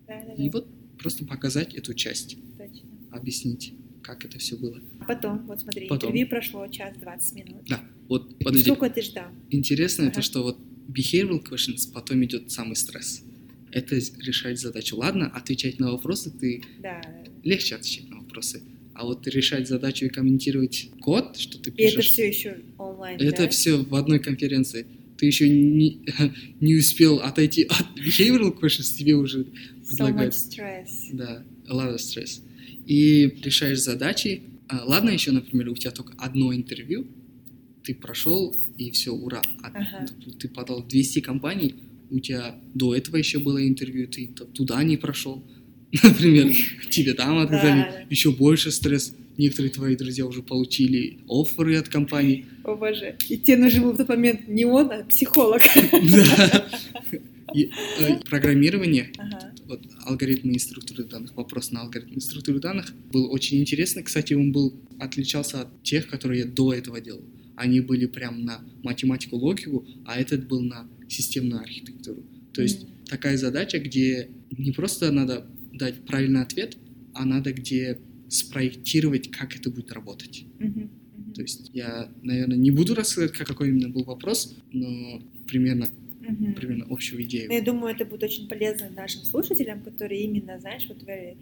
Да, да, И да, вот просто показать эту часть, точно. объяснить, как это все было. Потом, вот смотри, Потом. интервью прошло час 20 минут. Да, вот, подожди. Сколько ты ждал? Интересно это, Ага. что вот behavioral questions, потом идет самый стресс. Это решать задачу. Ладно, отвечать на вопросы ты Да. легче отвечать на вопросы. А вот решать задачу и комментировать код, что ты И это пишешь, все еще онлайн, это да? все в одной конференции. Ты еще не, не успел отойти от behavioral questions, тебе уже So much предлагают. stress. Да, a lot of stress. И решаешь задачи. А, ладно, еще, например, у тебя только одно интервью, ты прошел, и все, ура. А Ага. ты- подал в 200 компаний, у тебя до этого еще было интервью, ты туда не прошел. Например, тебе там отказали, еще больше стресс. Некоторые твои друзья уже получили офферы от компаний. О боже. И тебе нужен был в тот момент не он, а психолог. Да. Э, Программирование алгоритмы и структуры данных, вопрос на алгоритмы и структуры данных был очень интересный. Кстати, он был отличался от тех, которые я до этого делал. Они были прям на математику, логику, а этот был на системную архитектуру. То есть такая задача, где не просто надо дать правильный ответ, а надо где спроектировать, как это будет работать. Мгм. Мгм. То есть я, наверное, не буду рассказывать, как- какой именно был вопрос, но примерно, Мгм. примерно общую идею. Я думаю, это будет очень полезно нашим слушателям, которые именно, знаешь, вот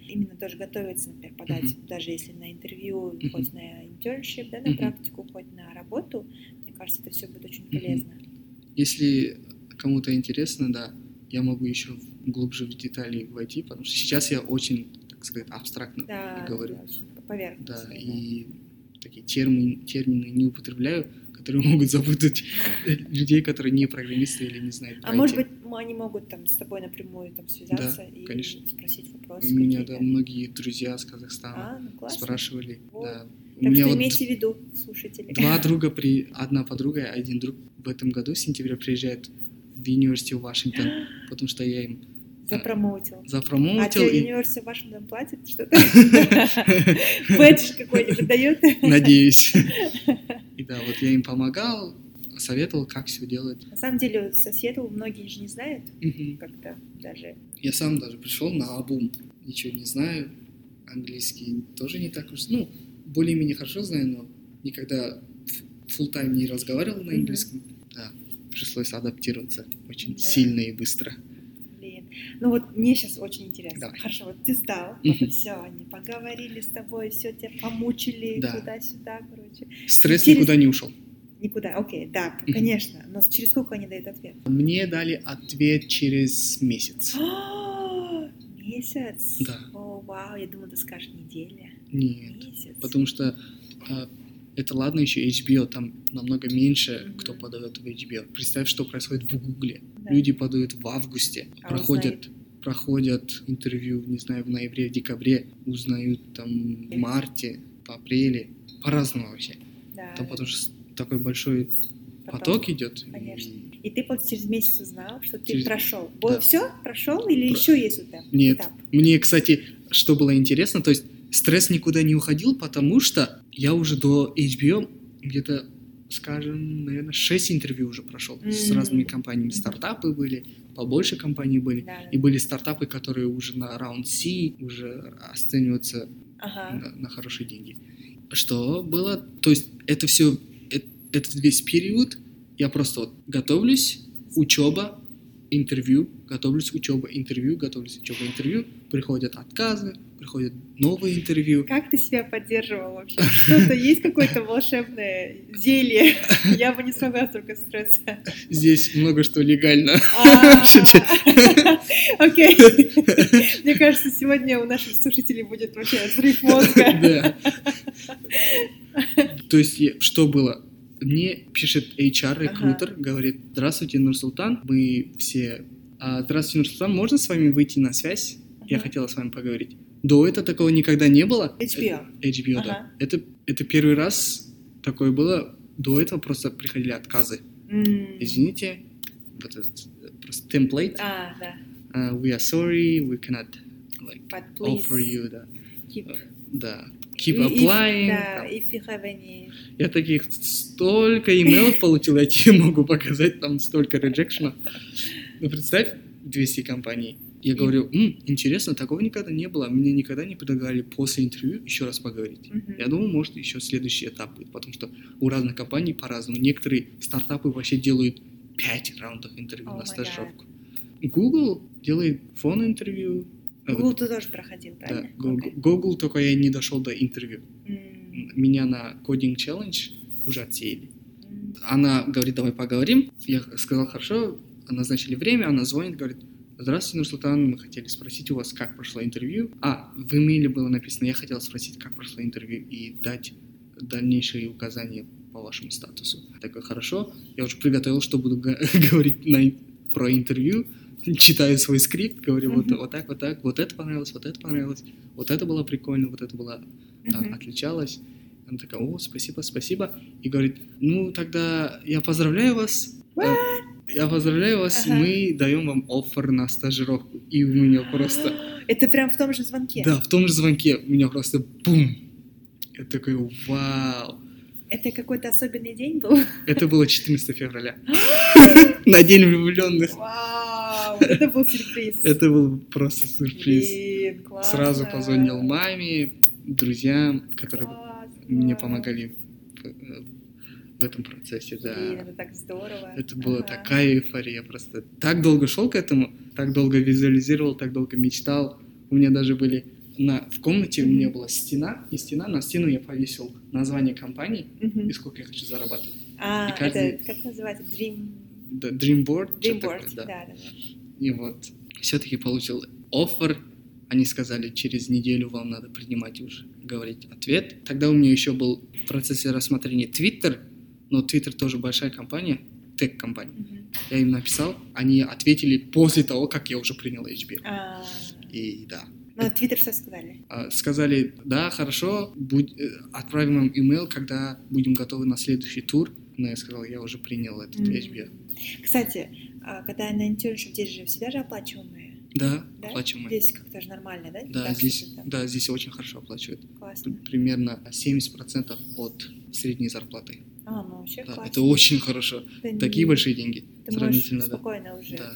именно тоже готовятся, например, подать, даже если на интервью, Мгм. хоть на internship, да, на Мгм. практику, хоть на работу. Мне кажется, это все будет очень полезно. Если кому-то интересно, да, я могу еще глубже в детали войти, потому что сейчас я очень, сказать, абстрактно Да, говорю. да, поверхностно. Да, да. и такие термины, термины не употребляю, которые могут запутать людей, которые не программисты или не знают А может быть, они могут там с тобой напрямую там связаться Да, и конечно. спросить У вопросы меня, какие-то. да, многие друзья с Казахстана А, ну классно. спрашивали. Вот. Да. У Так меня что вот имейте в виду, слушатели. два друга, при... одна подруга и один друг в этом году в сентябре приезжает в университет Вашингтон, потому что я им Запромоутил. А запромоутил тебе и университет Вашингтон платит что-то? Бэдж какой-нибудь дает? Надеюсь. И да, вот я им помогал, советовал, как все делать. На самом деле, со Сиэтл многие же не знают Мгм. как-то даже. Я сам даже пришел на Абум, ничего не знаю, английский тоже не так уж, ну, более-менее хорошо знаю, но никогда full тайм не разговаривал на английском. Да, пришлось адаптироваться очень Да. сильно и быстро. Ну вот мне сейчас очень интересно. Давай. Хорошо, вот ты сдал, вот все, они поговорили с тобой, все тебя помучили Да. туда-сюда, короче. Стресс Через- никуда не ушел. Никуда, окей, да, Мгм. конечно. Но через сколько они дают ответ? Мне дали ответ через месяц. А, Месяц? Да. О, вау, я думала, ты скажешь неделя. Нет, Месяц. потому что а, это ладно еще HBO, там намного меньше, кто подает в HBO. Представь, что происходит в Гугле. Да. Люди подают в августе, А проходят, проходят интервью, не знаю, в ноябре, в декабре, узнают там в марте, в апреле, по-разному вообще. Да, Там потому что такой большой потом. поток идет. Конечно. и- ты вот через месяц узнал, что ты Через- прошел. Да. Все, прошел или Про- еще есть этап? Нет. этап? Мне, кстати, что было интересно, то есть стресс никуда не уходил, потому что я уже до HBO где-то, скажем, наверное, 6 интервью уже прошел с М. разными компаниями. Стартапы были, побольше компаний были. Да. И были стартапы, которые уже на раунд C уже оцениваются Ага. на, на хорошие деньги. Что было? То есть это все, этот весь период я просто вот готовлюсь, учеба, интервью, готовлюсь, учеба, интервью, готовлюсь, учеба, интервью, приходят отказы, приходят новые интервью. Как ты себя поддерживал вообще? Что-то есть какое-то волшебное зелье? Я бы не смогла столько стресса. Здесь много что легально. А, Окей. Мне кажется, сегодня у наших слушателей будет вообще взрыв мозга. Да. То есть что было? Мне пишет HR-рекрутер, говорит, здравствуйте, Нурсултан, мы все... «А, Здравствуйте, Нурсултан, можно с вами выйти на связь? Я хотела с вами поговорить. До этого такого никогда не было. HBO. Э, HBO, да. Ага. Это, это первый раз такое было до этого просто приходили отказы. М. Извините, вот этот э, просто template. А, да. Uh, we are sorry, we cannot like offer you, да. keep... Да. Keep If- applying. Да, if you have any... Я таких столько имейлов получил, я тебе могу показать, там столько реджекшенов. Ну, представь, 200 компаний. Я говорю, «М, интересно, такого никогда не было. Мне никогда не предлагали после интервью еще раз поговорить. Мгм. Я думаю, может, еще следующий этап будет, потому что у разных компаний по-разному. Некоторые стартапы вообще делают 5 раундов интервью О на стажировку. Google делает фон интервью. Google ты тоже проходил, Да, правильно? Google, Окей. Google только я не дошел до интервью. М, Меня на Coding Challenge уже отсеяли. м. Она говорит, давай поговорим. Я сказал, хорошо, назначили время, она звонит, говорит, здравствуйте, Нурсултан, мы хотели спросить у вас, как прошло интервью. А, в имейле было написано, я хотел спросить, как прошло интервью и дать дальнейшие указания по вашему статусу. Такой, хорошо, я уже приготовил, что буду говорить на про интервью, читаю свой скрипт, говорю, вот, Мгм. вот так, вот так, вот это понравилось, вот это понравилось, вот это было прикольно, вот это было а, Мгм. отличалась. Она такая, о, спасибо, спасибо. И говорит, ну, тогда я поздравляю вас. Э, Я поздравляю вас, Ага. мы даем вам оффер на стажировку. И у меня просто... Это прям в том же звонке? Да, в том же звонке у меня просто бум. Я такой, вау. Это какой-то особенный день был? Это было 14 февраля. На День влюбленных. Вау, это был сюрприз. Это был просто сюрприз. Блин. Сразу позвонил маме, друзьям, которые мне помогали в этом процессе, да. Блин, это так здорово. Это была Ага. такая эйфория просто. Так долго шел к этому, так долго визуализировал, так долго мечтал. У меня даже были на, в комнате у меня была стена, и стена, на стену я повесил название компании Мгм. и сколько я хочу зарабатывать. А, и каждый- это как называется? Dream... Да, Dreamboard. что Dreamboard, такое, да, да. да. И вот все-таки получил оффер. Они сказали, через неделю вам надо принимать уже, говорить ответ. Тогда у меня еще был в процессе рассмотрения Twitter, но Twitter тоже большая компания, тег-компания. Мгм. Я им написал, они ответили после того, как я уже принял HBO. А, И да. Ну, Твиттер что сказали? А, Сказали, да, хорошо, будь, э, отправим вам имейл, когда будем готовы на следующий тур. Но я сказал, я уже принял этот М. HBO. Кстати, а, когда на internship, здесь же всегда же оплачиваемые, Да, да? оплачиваемый. Здесь как-то же нормально, да? Да, Так, здесь, да, здесь очень хорошо оплачивают. Классно. Примерно 70% от средней зарплаты. А, ну вообще Да, классно. это очень хорошо. Ты Такие не- большие деньги. Ты можешь Сравнительно, да. спокойно уже. Да.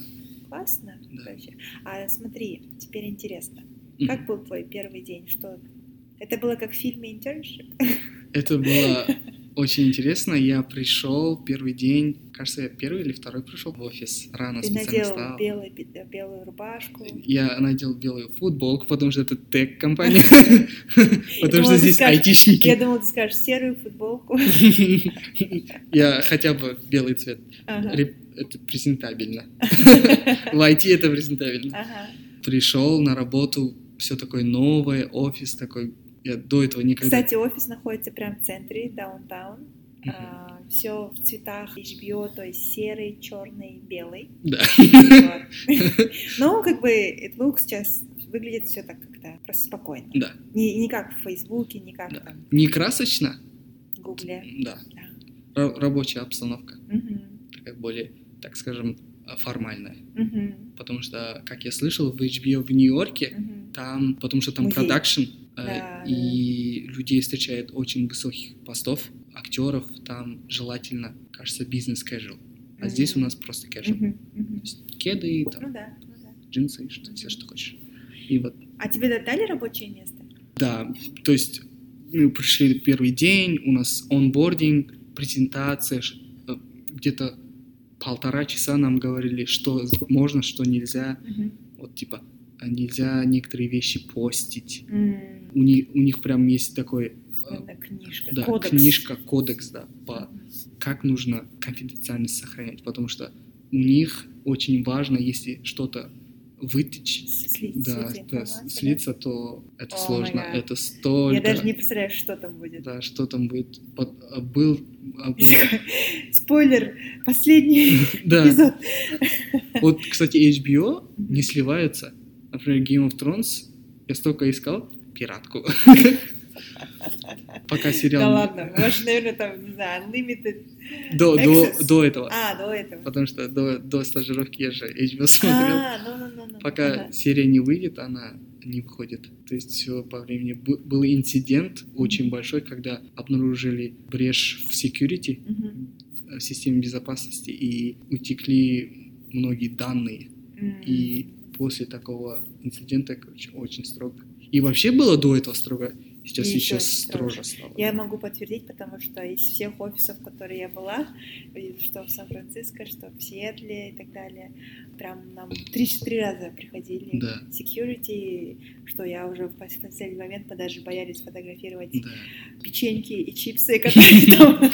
Классно Да. вообще. А смотри, теперь интересно. Мгм. Как был твой первый день? Что это было как в фильме интерншип? Это было очень интересно. Я пришел первый день, кажется, я первый или второй пришел в офис. Рано Ты специально надел встал. белый, э, белую рубашку. Я надел белую футболку, потому что это тег-компания. Потому что здесь айтишники. Я думала, ты скажешь серую футболку. Я хотя бы белый цвет. Это презентабельно. В IT это презентабельно. Пришел на работу, все такое новое, офис такой. Я до этого никогда... Кстати, офис находится прямо в центре, даунтаун. Все в цветах HBO, то есть серый, черный, белый. Да. Вот. Ну, как бы, it looks сейчас выглядит все так как-то просто спокойно. Да. Не, не как в Фейсбуке, не как Да. там Не красочно, Гугле. да. Да. Ра- Рабочая обстановка. Мгм. Такая более, так скажем, а, формальная. Мгм. Потому что, как я слышал, в HBO в Нью-Йорке Мгм. Там, потому что там Музей. продакшн, э, Да, и людей встречают очень высоких постов, актеров, там желательно, кажется, бизнес casual. А здесь у нас просто casual. То есть кеды, там, Ну да, ну да. джинсы, что, все, что хочешь. И вот, А тебе дали рабочее место? да, то есть мы пришли первый день, у нас онбординг, презентация, э, где-то полтора часа нам говорили, что можно, что нельзя. Мгм. Вот типа нельзя некоторые вещи постить. М, У них, у них прям есть такой это Книжка. да, Кодекс. книжка, кодекс, да, по как нужно конфиденциальность сохранять, потому что у них очень важно, если что-то вытечь, слить- да, слить да, слиться, то это О, сложно, это столько. Я даже не представляю, что там будет. Да, что там будет. Под- а, был, а, был- Спойлер, последний эпизод. вот, кстати, HBO не сливается. Например, Game of Thrones, я столько искал пиратку. Пока сериал... Да ладно, же, наверное, там, не знаю, unlimited. До, до, до этого. А, до этого. Потому что до, до стажировки я же HBO смотрел. А, ну, ну, ну. Пока ага. серия не выйдет, она не выходит. То есть все по времени. Был инцидент очень большой, когда обнаружили брешь в security, Мгм. в системе безопасности, и утекли многие данные. И после такого инцидента, короче, очень строго. И вообще было до этого строго, сейчас И еще ещё строже стало. Я могу подтвердить, потому что из всех офисов, в которые я была, что в Сан-Франциско, что в Сиэтле и так далее, прям нам три-четыре раза приходили Да. security, что я уже в пос- последний момент мы даже боялись фотографировать Да. печеньки и чипсы, которые там...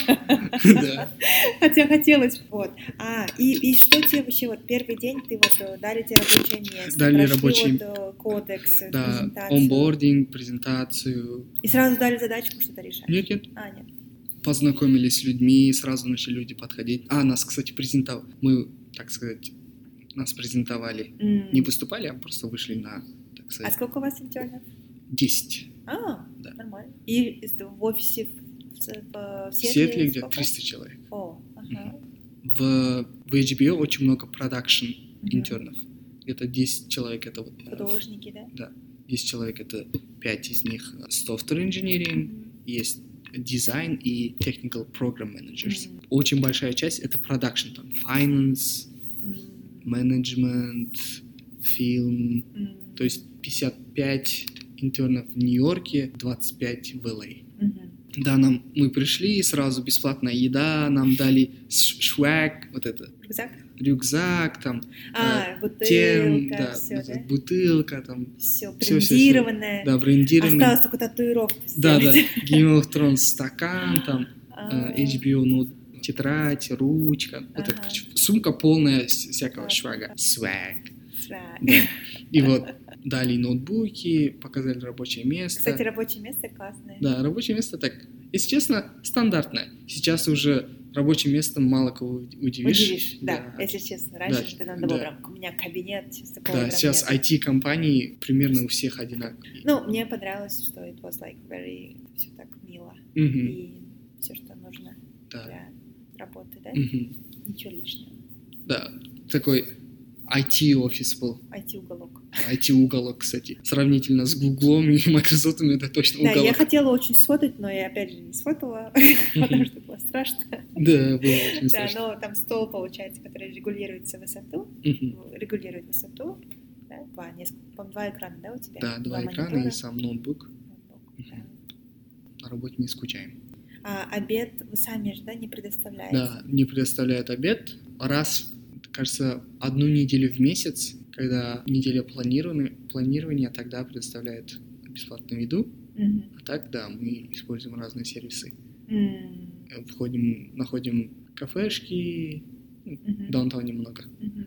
Хотя хотелось, вот. А, и, что тебе вообще, вот первый день ты вот э, дали тебе рабочее место, Дали рабочий- э, кодекс, э, Да, онбординг, презентацию. и сразу дали задачку что-то решать? Нет, нет, А, нет. познакомились с людьми, сразу начали люди подходить. А, нас, кстати, презентовали. Мы, так сказать, нас презентовали. М. Не выступали, а просто вышли на, так А сколько у вас интернов? 10. А, Да. нормально. И в офисе в, в, в В Сиэтле Сиэтле где сколько? 300 человек. О, ага. В, в HBO очень много продакшн интернов. Где-то 10 человек это вот... э, Художники, да? 10 человек это 5 из них э, software engineering, Мгм. есть дизайн и technical program managers. Мгм. Очень большая часть это продакшн, там finance, М, менеджмент, фильм. м, То есть 55 интернов в Нью-Йорке, 25 в ЛА. мгм. Да, нам мы пришли, сразу бесплатная еда, нам дали швак, вот это, Рюкзак? рюкзак, там, А, тем, бутылка, да, все, да? бутылка, там, Все всё, всё. брендированное. да, брендированный. Осталось только татуировку Да, да. Game of Thrones стакан, там, А, э, HBO, ну, тетрадь, ручка, вот это, Ага. короче, сумка полная всякого швага, свag. Да. И вот дали ноутбуки, показали рабочее место. Кстати, рабочее место классное. Да, рабочее место так, если честно, стандартное. Сейчас уже рабочее место мало кого удивишь. Удивишь, да, если честно. Раньше Да, ты надо было да. прям, у меня кабинет, сейчас такого Да, сейчас. IT-компании примерно у всех одинаковые. Ну, мне понравилось, что it was like very, все так мило. Мгм, И все, что нужно Да. для работы, да? мгм. Ничего лишнего. Да, такой IT-офис был. IT-уголок. IT-уголок, кстати. Сравнительно с Гуглом и Microsoft это точно Да, я уголок. хотела очень сфотать, но я опять же не сфотала, потому что было страшно. Да, было очень Да, страшно. но там стол, получается, который регулируется высоту, Мгм. регулирует высоту. Да, два, несколько, два экрана, да, у тебя? Да, два экрана монитора, и сам ноутбук. ноутбук, да. На работе не скучаем. А обед вы сами же, да, не предоставляете? Да, не предоставляют обед. Раз, кажется, одну неделю в месяц, когда неделя планирования, планирования тогда предоставляют бесплатную еду. Мгм. А так, да, мы используем разные сервисы. Э, Входим, находим кафешки, мгм, даунтаун немного. мгм.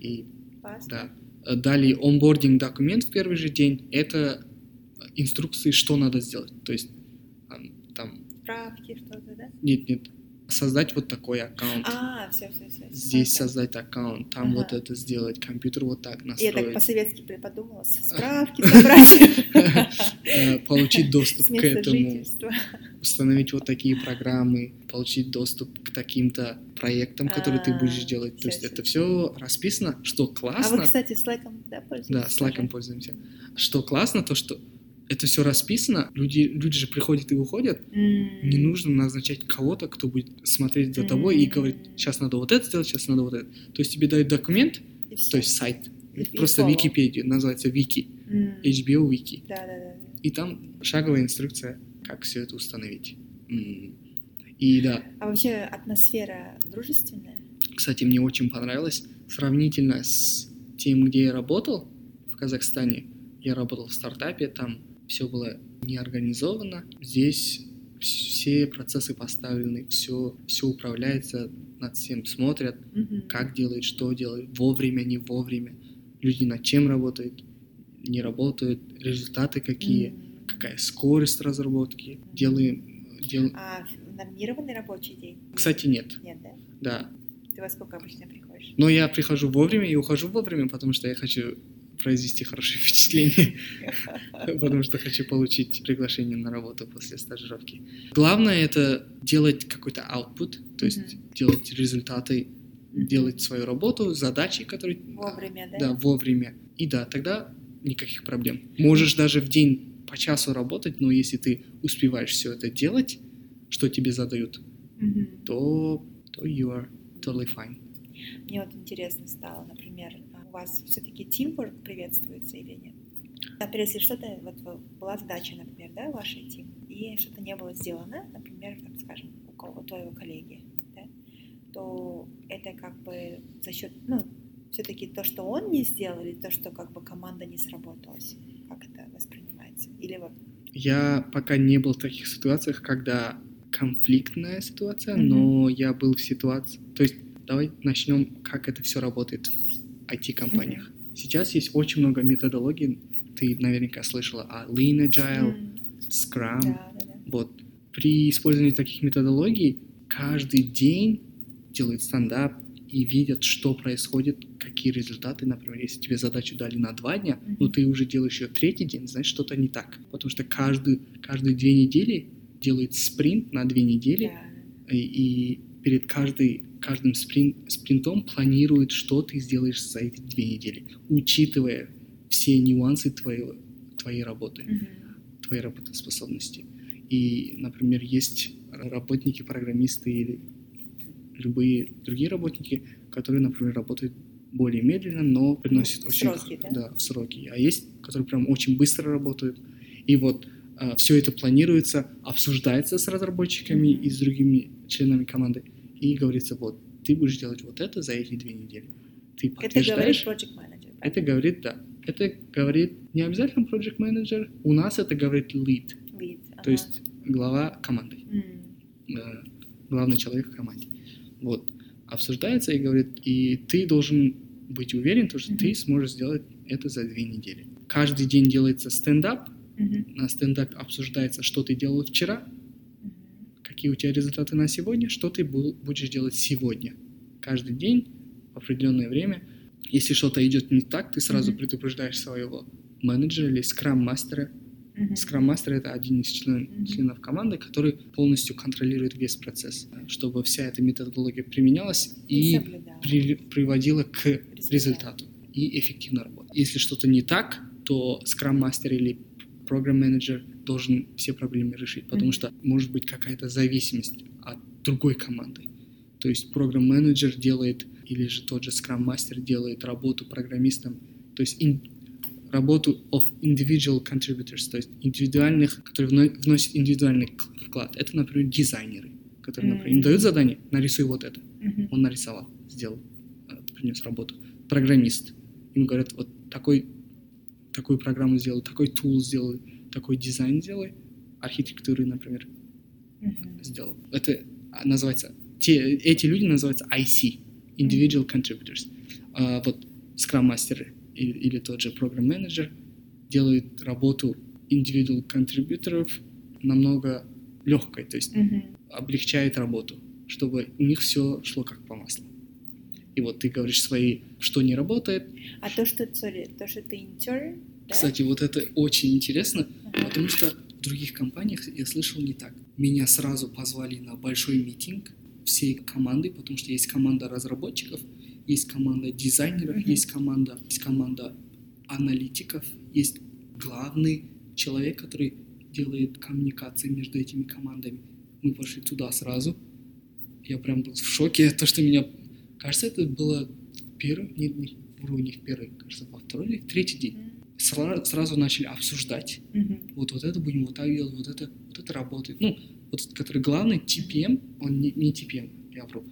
И Классно. да, Э, дали онбординг документ в первый же день. Это инструкции, что надо сделать. То есть ам, там, Справки, что-то, да? нет, нет, создать вот такой аккаунт. А, все, все, все. Здесь создать аккаунт, там вот Ага. это сделать, компьютер вот так Я настроить, так по-советски подумала, с- справки собрать. э, получить С доступ к этому, установить вот такие программы, получить доступ к таким-то проектам, которые ты А, будешь делать. То есть это все расписано, что А вы, классно. кстати, Slack да, пользуетесь? Да, Slack тоже? пользуемся. Что классно, то что это все расписано, люди, люди же приходят и уходят, М. не нужно назначать кого-то, кто будет смотреть за тобой и говорить, сейчас надо вот это сделать, сейчас надо вот это. То есть тебе дают документ, то есть сайт, И- просто follow. Википедия, называется Вики, М. HBO Wiki. Да, да, да. И там шаговая инструкция, как все это установить. М. И да, А вообще атмосфера дружественная? кстати, мне очень понравилось, сравнительно с тем, где я работал в Казахстане, я работал в стартапе, там все было неорганизовано, здесь все процессы поставлены, все, все управляется, над всем смотрят, Мгм. как делают, что делают, вовремя, не вовремя, люди над чем работают, не работают, результаты какие, М. какая скорость разработки, делаем, дел... А нормированный рабочий день? Кстати, нет, Нет, да? да. Ты во сколько обычно приходишь? Но я прихожу вовремя и ухожу вовремя, потому что я хочу произвести хорошее впечатление, потому что хочу получить приглашение на работу после стажировки. Главное это делать какой-то output, то есть делать результаты, делать свою работу, задачи, которые Вовремя, да? да, вовремя. И да, тогда никаких проблем. Можешь даже в день по часу работать, но если ты успеваешь все это делать, что тебе задают, то, то you are totally fine. Мне вот интересно стало, например, а вас все-таки teamwork приветствуется или нет? Например, если что-то, вот в- была задача, например, да, вашей тим, и что-то не было сделано, например, там, скажем, у, кого, твоего коллеги, да, то это как бы за счет, ну, все-таки то, что он не сделал, или то, что как бы команда не сработалась, как это воспринимается? Или вот, Я пока не был в таких ситуациях, когда конфликтная ситуация, Мгм. но я был в ситуации... То есть давай начнем, как это все работает в IT-компаниях. Сейчас есть очень много методологий. Ты наверняка слышала о Lean Agile, м, Scrum. да, да, да. Вот. При использовании таких методологий каждый день делают стендап и видят, что происходит, какие результаты. Например, если тебе задачу дали на два дня, Мгм. но ты уже делаешь ее третий день, значит, что-то не так. Потому что каждый, каждые две недели делают спринт на две недели, Да. и, и перед каждой, каждым сприн- спринтом планируют, что ты сделаешь за эти две недели, учитывая все нюансы твоего, твоей работы Мгм. твоей работоспособности. И, например, есть работники, программисты или любые другие работники, которые, например, работают более медленно, но приносят в очень сроки, х- да? в сроки. А есть, которые прям очень быстро работают. И вот все это планируется, обсуждается с разработчиками Мгм. и с другими членами команды. И говорится, вот, ты будешь делать вот это за эти две недели. Ты Это говорит подтверждаешь, project manager. это говорит, да. Это говорит не обязательно project manager, у нас это говорит lead, Lead, то ага. есть глава команды, э, главный человек в команде. Вот. Обсуждается и говорит, и ты должен быть уверен, то, что Мгм. ты сможешь сделать это за две недели. Каждый день делается стендап, мгм, на стендапе обсуждается, что ты делал вчера. Какие у тебя результаты на сегодня, что ты бу- будешь делать сегодня. Каждый день, в определенное время. Если что-то идет не так, ты сразу Мгм. предупреждаешь своего менеджера или скрам-мастера. Мгм. Скрам-мастер — это один из член- Мгм. членов команды, который полностью контролирует весь процесс, чтобы вся эта методология применялась И и при- приводила к Результату. результату и эффективно работать. Если что-то не так, то скрам-мастер или программ-менеджер должен все проблемы решить, потому Мгм. что может быть какая-то зависимость от другой команды. То есть программ-менеджер делает, или же тот же скрам-мастер делает работу программистам, то есть ин- работу of individual contributors, то есть индивидуальных, которые вно- вносят индивидуальный вклад. Это, например, дизайнеры, которые, например, им дают задание, нарисуй вот это. Мгм. Он нарисовал, сделал, э, принес работу. Программист. Ему говорят, вот такой, такую программу сделай, такой тул сделай, такой дизайн сделай, архитектуры, например, Мгм. сделал. Это а, называется, те, эти люди называются IC, Individual Contributors. А вот Scrum Master или, или тот же Program Manager делают работу individual контрибьюторов намного легкой, то есть Мгм. облегчает работу, чтобы у них все шло как по маслу. И вот ты говоришь свои, что не работает. А то, что, sorry, то, что ты intern, да? Кстати, вот это очень интересно, Ага. потому что в других компаниях я слышал не так. Меня сразу позвали на большой митинг всей команды, потому что есть команда разработчиков, есть команда дизайнеров, Мгм. есть команда, есть команда аналитиков, есть главный человек, который делает коммуникации между этими командами. Мы пошли туда сразу. Я прям был в шоке, то, что меня... Кажется, это было первый, не, не, вру, не в первый, кажется, во второй или в третий день. Сразу начали обсуждать. Мгм. Вот, вот это будем вот так делать, вот это, вот это работает. Ну, вот который главный, TPM, он не, не TPM, я вру.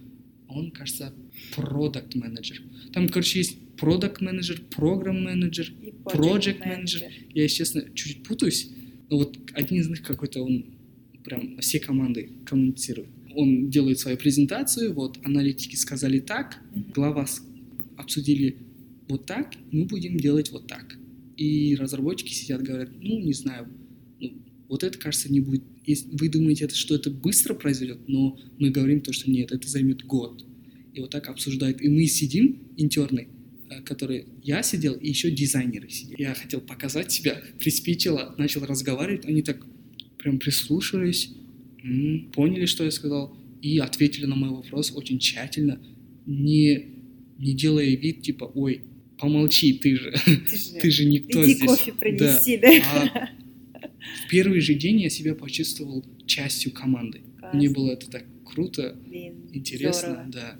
Он, кажется, продукт менеджер. Там, короче, есть продукт менеджер, программ менеджер. Project manager. Я, если честно, чуть-чуть путаюсь, но вот один из них какой-то, он прям все команды коммуницирует. Он делает свою презентацию, вот аналитики сказали так, Мгм. глава обсудили вот так, мы будем делать вот так. И разработчики сидят, говорят, ну, не знаю, ну, вот это, кажется, не будет. Если вы думаете, что это быстро произойдет, но мы говорим то, что нет, это займет год. И вот так обсуждают. И мы сидим, интерны, э, который я сидел, и еще дизайнеры сидели. Я хотел показать себя, приспичило, начал разговаривать, они так прям прислушались, поняли, что я сказал, и ответили на мой вопрос очень тщательно, не, не делая вид, типа, ой, помолчи, ты же, Ты же, ты же никто иди здесь. кофе Да. принеси, да? А в первый же день я себя почувствовал частью команды. Мне Классно. было это так круто, Блин, интересно, здорово. да.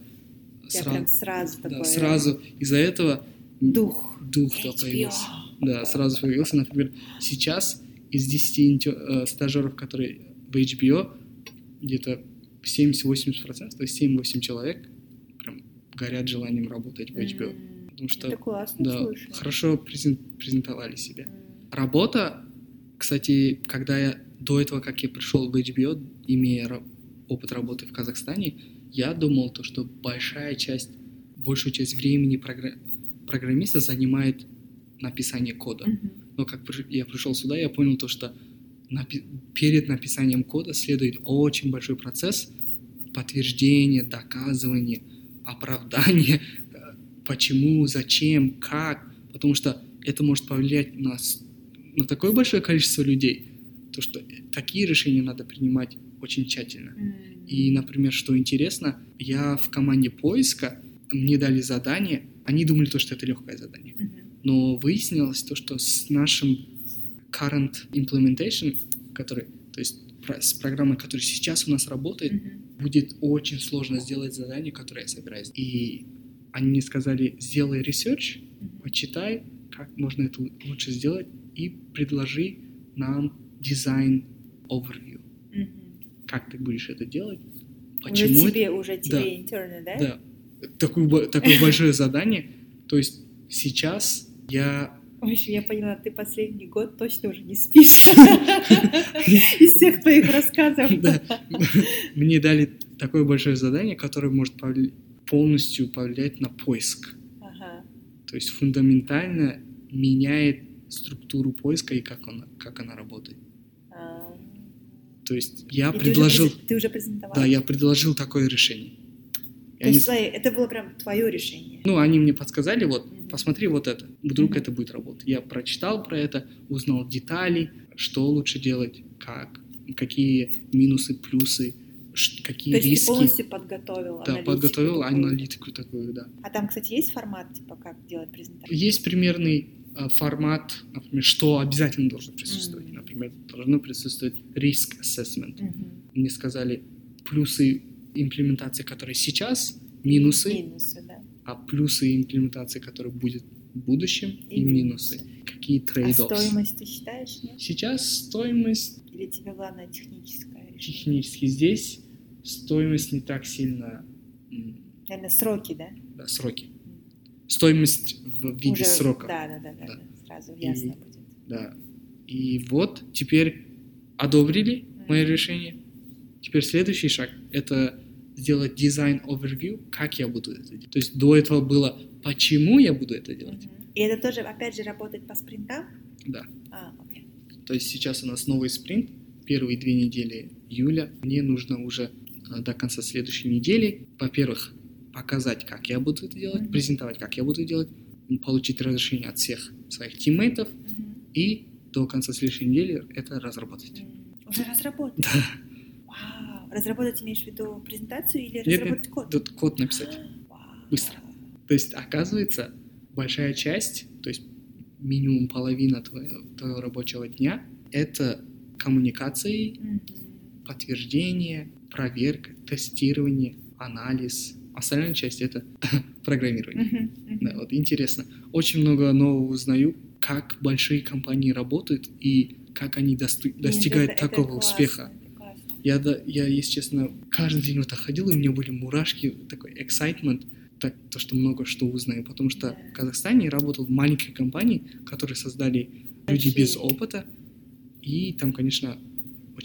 Тебя Сра- прям сразу да, такой сразу из-за этого дух. дух-то HBO. появился. Да, сразу появился. Например, сейчас из 10 инте- э, стажеров, которые в HBO, где-то 70-80%, то есть 7-8 человек прям горят желанием работать в HBO. М, Потому что, Это классно, да, слушай. хорошо презен- презентовали себя. Работа, кстати, когда я до этого, как я пришел в HBO, имея опыт работы в Казахстане, я думал, то, что большая часть, большую часть времени програ- программиста занимает написание кода. Мгм. Но как я пришел сюда, я понял то, что напи- перед написанием кода следует очень большой процесс подтверждения, доказывания, оправдания, почему, зачем, как, потому что это может повлиять на, на такое большое количество людей, то что такие решения надо принимать очень тщательно. М. И, например, что интересно, я в команде поиска, мне дали задание, они думали то, что это легкое задание. Мгм. Но выяснилось то, что с нашим current implementation, который, то есть с программой, которая сейчас у нас работает, Мгм. будет очень сложно сделать задание, которое я собираюсь. И они мне сказали, сделай Мгм. почитай, как можно это лучше сделать, и предложи нам дизайн overview. Мгм. Как ты будешь это делать? Уже Почему это- тебе, уже тебе Да. интерны, да? Да. Такое, такое большое задание. То есть сейчас я... В общем, я поняла, ты последний год точно уже не спишь. Из всех твоих рассказов. мне дали такое большое задание, которое может повли- полностью повлиять на поиск. Ага. То есть фундаментально меняет структуру поиска и как она, как она работает. А. То есть я И ты уже предложил... Ты уже презентовал? Да, я предложил такое решение. И То они есть, это было прям твое решение. Ну, они мне подсказали, вот, Мгм. посмотри вот это, вдруг Мгм. это будет работать. Я прочитал про это, узнал детали, что лучше делать, как, какие минусы, плюсы, какие То есть ты риски. полностью подготовил да, аналитику подготовил такую. аналитику такую, да. А там, кстати, есть формат, типа, как делать презентацию? Есть примерный э, формат, например, что обязательно должно присутствовать. Мгм. Например, должно присутствовать risk assessment. Мгм. Мне сказали плюсы имплементации, которые сейчас, минусы, Минусы, да. а плюсы имплементации, которые будет в будущем, и, И минусы. минусы. Какие А трейд стоимость ты считаешь, нет? Сейчас стоимость Или тебе главное техническое решение? технически здесь, стоимость не так сильно... Наверное, сроки, да? да, сроки. Стоимость в виде Уже- срока. Да, да, да, да, Да. сразу И- ясно будет. Да. И вот теперь одобрили мое Мгм. решение. Теперь следующий шаг — это сделать дизайн overview, как я буду это делать. То есть до этого было, почему я буду это делать. И это тоже, опять же, работает по спринтам? Да. А, окей. То есть сейчас у нас новый спринт, первые две недели июля. Мне нужно уже до конца следующей недели, во-первых, показать, как я буду это делать, Мгм. презентовать, как я буду это делать, получить разрешение от всех своих тиммейтов Мгм. и до конца следующей недели это разработать. М, Уже разработать? Да. Вау. Разработать имеешь в виду презентацию или Нет, разработать код? Тут код написать. Вау. быстро. То есть, оказывается, большая часть, то есть минимум половина твоего, твоего рабочего дня, это коммуникации, Мгм. подтверждение, проверка, тестирование, анализ. Остальная часть это программирование. Мгм. Мгм. Да, вот интересно. Очень много нового узнаю, как большие компании работают и как они Нет, достигают это- это такого классно, успеха. это классно. Я, да, я, если честно, каждый день вот так ходил, и у меня были мурашки, такой excitement, так, то, что много что узнаю. Потому что Да. в Казахстане я работал в маленькой компании, которые создали люди без Большие. опыта, и там, конечно,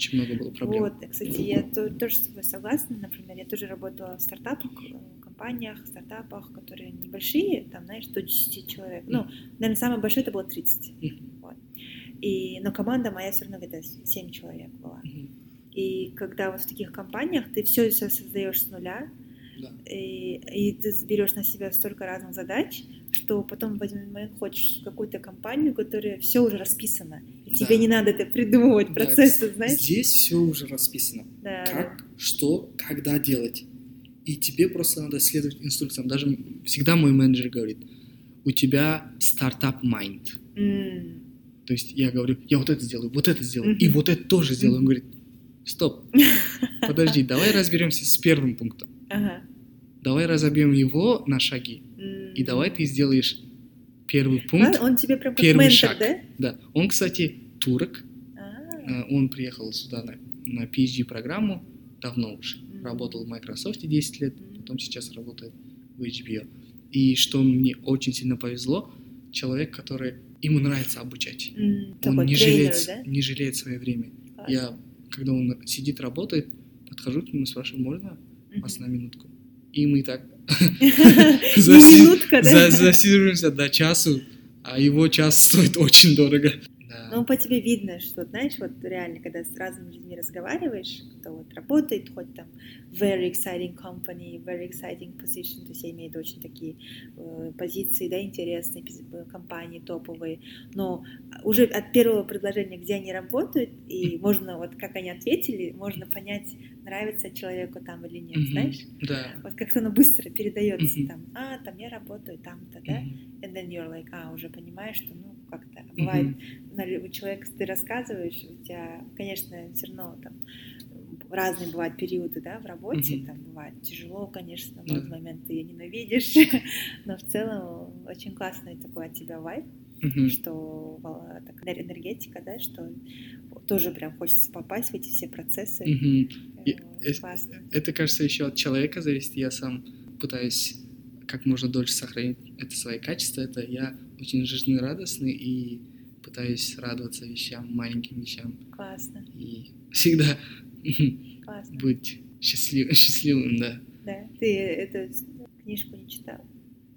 очень много было проблем. Вот, кстати, я то- тоже с тобой согласна. Например, я тоже работала в стартапах, э, компаниях, стартапах, которые небольшие, там, знаешь, до 10 человек. Ну, наверное, самое большое это было 30. Мгм. Вот. И, но команда моя все равно где-то 7 человек была. И когда вот в таких компаниях ты все создаешь с нуля, Да. и, и ты берешь на себя столько разных задач, что потом в один момент хочешь какую-то компанию, которая все уже расписано, и Да. тебе не надо это придумывать, Да, процессы, знаешь? Здесь все уже расписано. Да, Как, что, когда делать. И тебе просто надо следовать инструкциям. Даже всегда мой менеджер говорит, у тебя стартап майнд. М, То есть я говорю, я вот это сделаю, вот это сделаю, и Мгм. вот это тоже сделаю. Он Мгм. говорит, стоп, подожди, давай разберемся с первым пунктом. Ага. Давай разобьем его на шаги. И давай ты сделаешь первый Ладно, пункт. Он тебе прям первый ментор, шаг. да? Да. Он, кстати, турок. А, Э, Он приехал сюда на, на PhD-программу давно уже. Мгм. Работал в Microsoft 10 лет, Мгм. потом сейчас работает в HBO. И что мне очень сильно повезло, человек, который ему нравится обучать. м, Он не тренер, жалеет, да? не жалеет свое время. Класс. Я, когда он сидит, работает, подхожу к нему, спрашиваю, можно Мгм. вас на минутку? И мы так. Засиживаемся до часу, а его час стоит очень дорого. Ну, по тебе видно, что, знаешь, вот реально, когда с разными людьми разговариваешь, кто вот работает, хоть там very exciting company, very exciting position, то есть я имею в виду очень такие э, позиции, да, интересные э, компании, топовые, но уже от первого предложения, где они работают, и можно, вот как они ответили, можно понять, нравится человеку там или нет, Мгм. знаешь? Да. Вот как-то оно быстро передается Мгм. там, а, там я работаю там-то, да, Мгм. and then you're like, а, уже понимаешь, что, ну, как-то бывает, Мгм. на лю- человек, ты рассказываешь, у тебя, конечно, все равно там разные бывают периоды, да, в работе, Мгм. там бывает тяжело, конечно, в этот момент ты ее ненавидишь, но в целом очень классный такой от тебя вайб, Мгм. что такая энергетика, да, что тоже прям хочется попасть в эти все процессы. Мгм. И- Классно. Это, кажется, еще от человека зависит. Я сам пытаюсь как можно дольше сохранить это свои качества. Это я очень жизнерадостный и пытаюсь радоваться вещам, маленьким вещам. Классно, И всегда классно. быть счастлив- счастливым, да. Да, ты эту книжку не читал?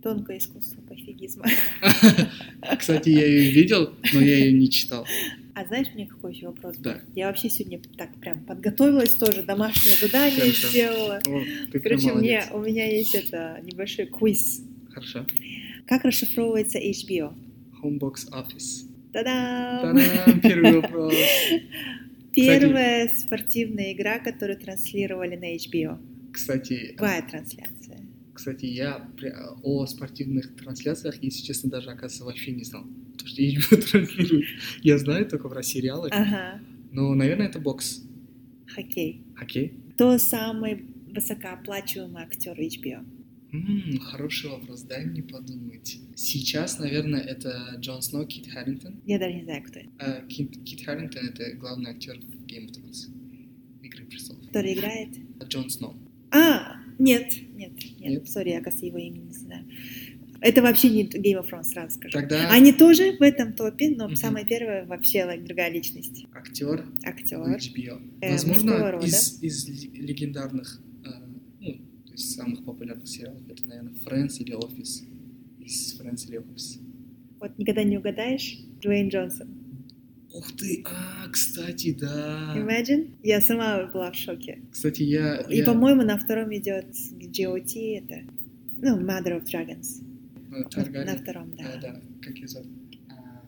Тонкое искусство пофигизма. Кстати, я ее видел, но я ее не читал. А знаешь, мне какой еще вопрос? Да. Я вообще сегодня так прям подготовилась тоже, домашнее задание Хорошо. сделала. О, ты Короче, мне, молодец. у меня есть это небольшой квиз. Хорошо. Как расшифровывается HBO? Homebox Office. Та-дам! Та-дам! Первый вопрос. Первая спортивная игра, которую транслировали на HBO. Кстати, Какая трансляция? Кстати, я о спортивных трансляциях, если честно, даже, оказывается, вообще не знал. HBO транслирует. Я знаю только про сериалы. Ага, Но, наверное, это бокс. хоккей. Хоккей? Кто самый высокооплачиваемый актер HBO? М, хороший вопрос, дай мне подумать. Сейчас, наверное, это Джон Сноу, Кит Харрингтон. Я даже не знаю, кто это. А, Кит, Кит Харрингтон — это главный актер в Game of Thrones. Игры престолов. Который играет? Джон Сноу. А, нет, нет, нет, Нет? сори, я, кажется, его имя не знаю. Это вообще не Game of Thrones, сразу скажу. Тогда Они тоже в этом топе, но Мгм. самая первая вообще like, другая личность. актер Актер. HBO. Э, Возможно, из, из легендарных, э, ну, то есть самых популярных сериалов, это, наверное, Friends или Office. Из Friends или Office. Вот никогда не угадаешь? Дуэйн Джонсон. Ух ты, а, кстати, да. Imagine? Я сама была в шоке. Кстати, я... И, я- по-моему, на втором идет GOT, это, ну, Mother of Dragons. Э, На, втором, да. Да, да, как ее зовут? А,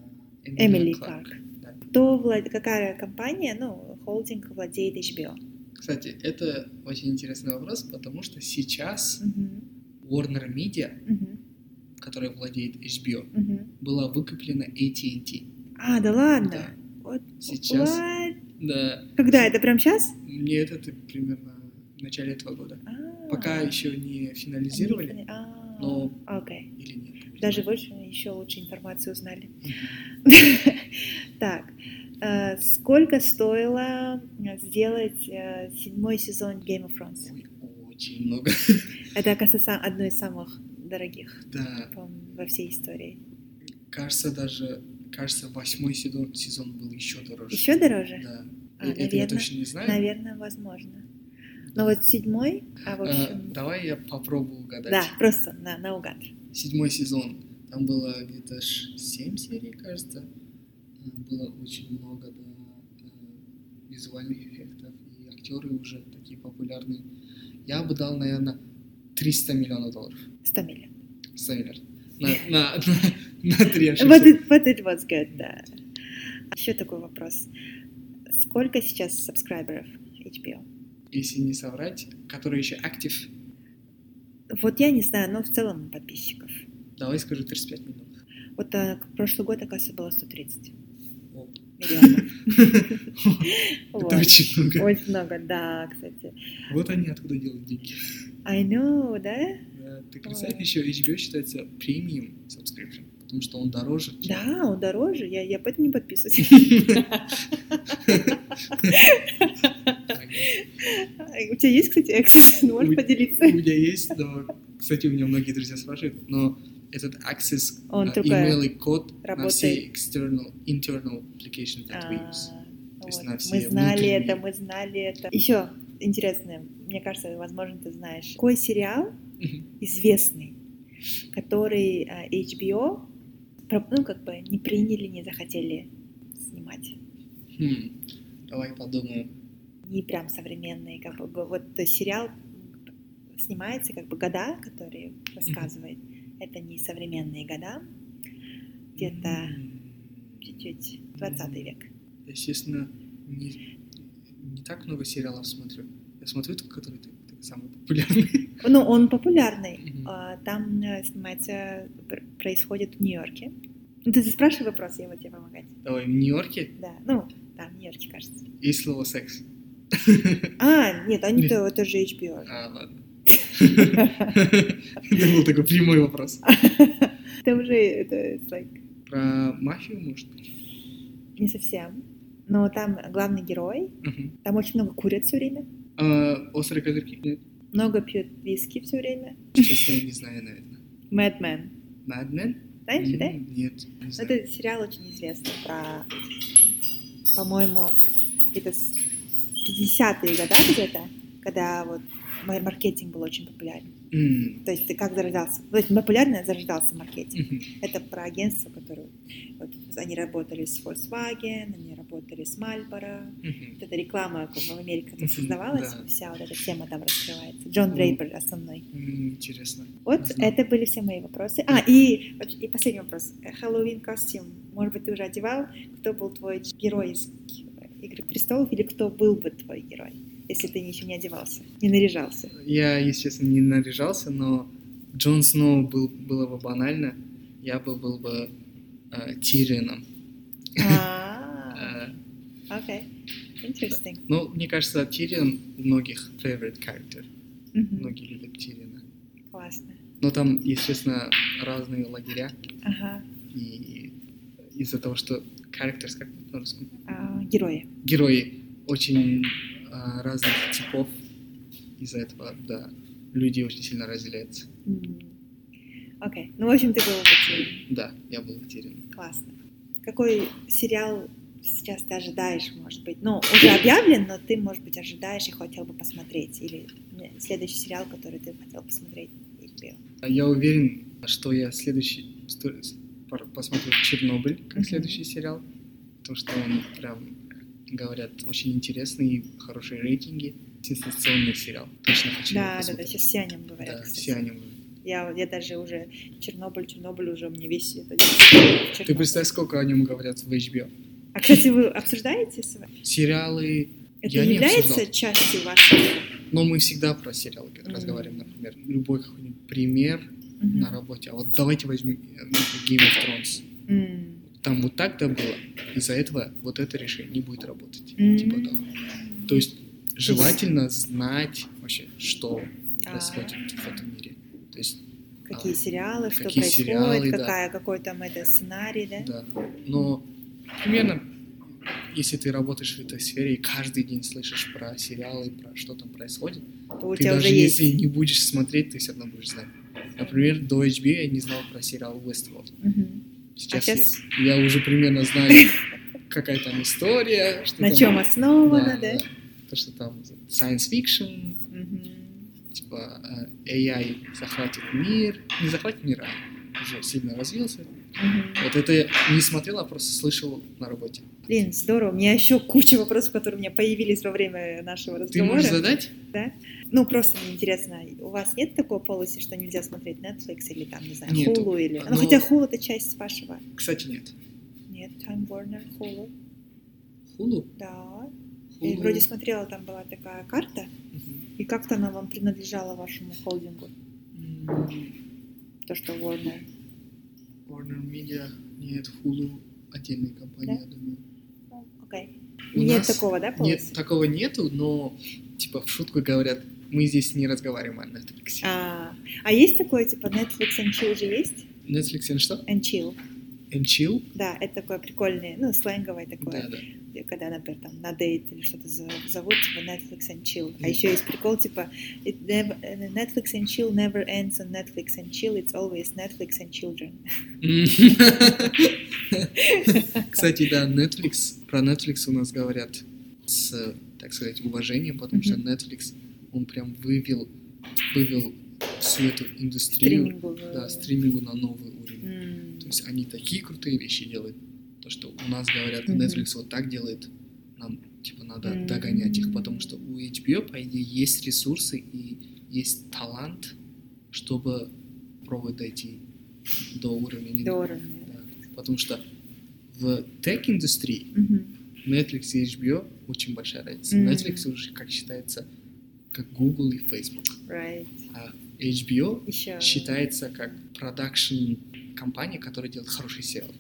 Эмили Кларк. Да. Кто влад... Какая компания, ну, холдинг владеет HBO? Кстати, это очень интересный вопрос, потому что сейчас Мгм, Warner Media, мгм, которая владеет HBO, мгм. была выкуплена AT&T. А, да ладно? Да. Вот. Сейчас, What? да, Когда? Это прям сейчас? мне это примерно в начале этого года. А, Пока еще не финализировали, а, но- Окей. или нет. Даже больше, еще лучше информацию узнали. Так, э, сколько стоило э, сделать э, седьмой сезон Game of Thrones? Очень много. Это, оказывается, одно из самых дорогих Да, во всей истории. кажется, даже, кажется, восьмой сезон, сезон был еще дороже. Еще дороже? Да. А, это я наверно, точно не знаю. Наверное, возможно. Но вот седьмой, а в Э, общем... давай я попробую угадать. Да, просто на, наугад. Седьмой сезон. Там было где-то 7 серий, кажется. Э, Было очень много да, э, визуальных эффектов. И актеры уже такие популярные. Я бы дал, наверное, 300 миллионов долларов. 100 миллионов. 100 миллиардов. На, на, на, на три. Вот it, but it was good, да. Еще такой вопрос. Сколько сейчас сабскрайберов HBO? Если не соврать, который еще актив, Вот я не знаю, но в целом подписчиков. давай скажу 35 минут. Вот а, прошлый год, оказывается, было 130 О. миллионов. Это очень много. Очень много, да, кстати. Вот они откуда делают деньги. I know, да? Ты представь, еще HBO считается премиум subscription, потому что он дороже. Да, он дороже, я, я поэтому не подписываюсь. У тебя есть, кстати, Access? Ну, Можешь У- поделиться? У меня есть, но, кстати, у меня многие друзья спрашивают, но этот access, Он только email и код на работает. все external, internal applications that we А, use. вот. есть на Мы все знали внутренние. это, мы знали это. Еще интересно, мне кажется, возможно, ты знаешь. Какой сериал известный, который а, HBO ну, как бы не приняли, не захотели снимать? Хм, Давай подумаем. Не прям современный, как бы вот сериал снимается как бы года, которые рассказывает. Это не современные года, где-то М, чуть-чуть 20 век. Естественно, не, не так много сериалов смотрю. Я смотрю только, который ты, ты самый популярный. Ну, он популярный. А, Там э, снимается, пр- происходит в Нью-Йорке. Ну, ты спрашивай вопрос, я вот тебе помогать. Давай, в Нью-Йорке Да, ну, да, в Нью-Йорке, кажется. есть слово секс. А, нет, они то, это же HBO. А, ладно. Это был такой прямой вопрос. Это уже, это like, Про мафию, может быть? не совсем. Но там главный герой, там очень много курят все время, А, Острые козырьки? Нет, много пьют виски все время. честно, я не знаю, наверное. Mad Men? Знаешь, да? Нет, не Ну. Это сериал очень известный про, по-моему, с 50-е года где-то, когда вот мой маркетинг был очень популярен. М, То есть как зарождался, то есть популярно зарождался маркетинг. мгм. Это про агентство, которое, вот, они работали с Volkswagen, они работали с Marlboro. Мгм. Вот эта реклама в Америке Мгм, создавалась, да. вся вот эта тема там раскрывается. Джон Дрейпер основной. М, Интересно. Вот это были все мои вопросы. А, и, и последний вопрос. Хэллоуин костюм. Может быть, ты уже одевал? Кто был твой герой из Игры престолов или кто был бы твой герой, если ты еще не одевался, не наряжался? Я, если честно, не наряжался, но Джон Сноу был, было бы банально. Я бы был бы э, Тирионом. А, Э, окей. Interesting. Ну, мне кажется, Тирион у многих favorite character. Многие любят Тириона. Классно. Но там, естественно, разные лагеря. Ага. И из-за того, что characters, как на русском, А, герои. герои очень а, разных типов. Из-за этого, да, люди очень сильно разделяются. Окей. Ну, в общем, ты был потерян. Да, я был Тирион. Классно. Какой сериал сейчас ты ожидаешь, может быть? Ну, уже объявлен, но ты, может быть, ожидаешь и хотел бы посмотреть. Или следующий сериал, который ты хотел посмотреть. А Я уверен, что я следующий посмотрю Чернобыль как Мгм. следующий сериал, потому что он прям, говорят, очень интересный и хорошие рейтинги. Сенсационный сериал. Точно хочу Да, да, да, сейчас все о нем говорят, Да, кстати. все о нем. Я, я даже уже Чернобыль, Чернобыль уже мне весь это Ты представь, сколько о нем говорят в HBO. А, кстати, вы обсуждаете с вами? Сериалы, Это Я не является обсуждал. частью вашего? но мы всегда про сериалы Мгм. разговариваем, например. Любой какой-нибудь пример Мгм. на работе. А вот давайте возьмем Game of Thrones. М. Там вот так-то было. Из-за этого вот это решение не будет работать. М. Типа того. То есть желательно знать вообще, что А. происходит в этом мире. То есть, Какие сериалы, что какие происходит, сериалы, да. какая, какой там это сценарий, да? да. Но примерно, если ты работаешь в этой сфере и каждый день слышишь про сериалы, про что там происходит, То ты даже уже есть. если не будешь смотреть, ты все равно будешь знать. Например, до HBO я не знал про сериал Westworld. Мгм. Сейчас, А щас- Я, я уже примерно знаю, какая там история. Что На там- чем основано, да? То, что там science fiction, Мгм. типа э, AI захватит мир. Не захватит мир, а уже сильно развился. Мгм. Вот это я не смотрел, а просто слышал на работе. Блин, здорово. У меня еще куча вопросов, которые у меня появились во время нашего Ты разговора. можешь задать? Да? Ну, просто мне интересно, у вас нет такого полоси, что нельзя смотреть Netflix или там, не знаю, Нету. Hulu или... Ну, Но- хотя Hulu это часть вашего. Кстати, нет. Нет, Time Warner, Hulu. Hulu? Да. Я Hulu. вроде смотрела, там была такая карта, Мгм. и как-то она вам принадлежала вашему холдингу. М, То, что Warner. Warner Media, нет, Hulu отдельная компания, Да? я думаю. У Нет нас такого, да, полосы? Нет, такого нету, но типа в шутку говорят, мы здесь не разговариваем о Netflix. А, а есть такое, типа, Netflix and Chill же есть? Netflix and что? And Chill. And chill? Да, это такое прикольное, ну, сленговое такое. Да, да. когда, например, там на дейт или что-то зовут, типа Netflix and chill. А еще есть прикол, типа it never, Netflix and chill never ends on Netflix and chill, it's always Netflix and children. Кстати, да, Netflix, про Netflix у нас говорят с, так сказать, уважением, потому что Мгм. Netflix, он прям вывел, вывел всю эту индустрию, Стримингу. да, стримингу на новый уровень. М, То есть они такие крутые вещи делают. То, что у нас говорят, Мгм. Netflix вот так делает, нам типа надо М. догонять их, потому что у HBO, по идее, есть ресурсы и есть талант, чтобы пробовать дойти до уровня. До уровня. Да. Потому что в тег-индустрии Мгм. Netflix и HBO очень большая разница. Мгм. Netflix уже, как считается, как Google и Facebook. Right. А HBO Еще. считается как продакшн компания, которая делает хороший сериал.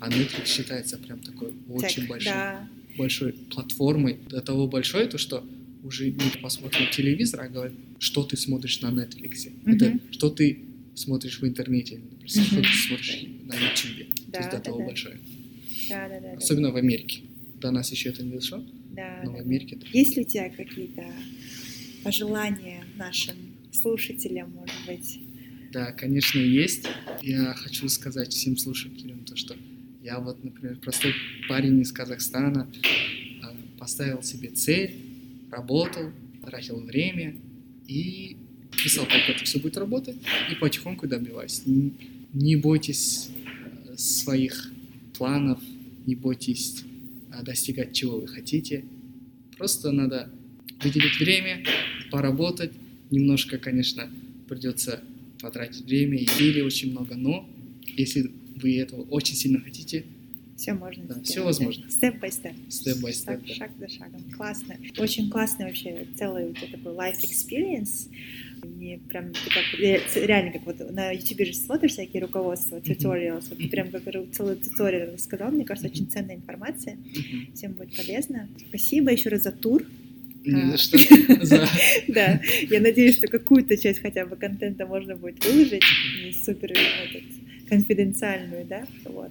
А Netflix считается прям такой очень Tech, большой, Да. большой платформой. До того большой, то что уже не посмотрим телевизор, а говорят, что ты смотришь на Netflix. Это Мгм. что ты смотришь в интернете, например, что Мгм. ты смотришь на YouTube. То Да, есть до того да. большое. Да, да, да, да. Особенно в Америке. До нас еще это не дошло, Да, но в да, да. Америке да. Есть ли у тебя какие-то пожелания нашим слушателям, может быть? Да, конечно, есть. Я хочу сказать всем слушателям то, что я вот, например, простой парень из Казахстана, а, поставил себе цель, работал, тратил время и писал, как это все будет работать, и потихоньку добиваюсь. Не бойтесь э, своих планов, не бойтесь а, достигать чего вы хотите. Просто надо выделить время, поработать. Немножко, конечно, придется потратить время и силы очень много, но если вы этого очень сильно хотите, Все можно Да, всё возможно. Степ by степ. степ by Шаг, степ. шаг за шагом. Классно. Очень классный вообще целый тебя такой life experience. Мне прям как ре- реально как вот на YouTube же смотришь всякие руководства, tutorials, вот прям как целый туториал рассказал, мне кажется, очень ценная информация, всем будет полезно. Спасибо еще раз за тур. Не А. за что. Да, я надеюсь, что какую-то часть хотя бы контента можно будет выложить, не супер конфиденциальную, да, вот.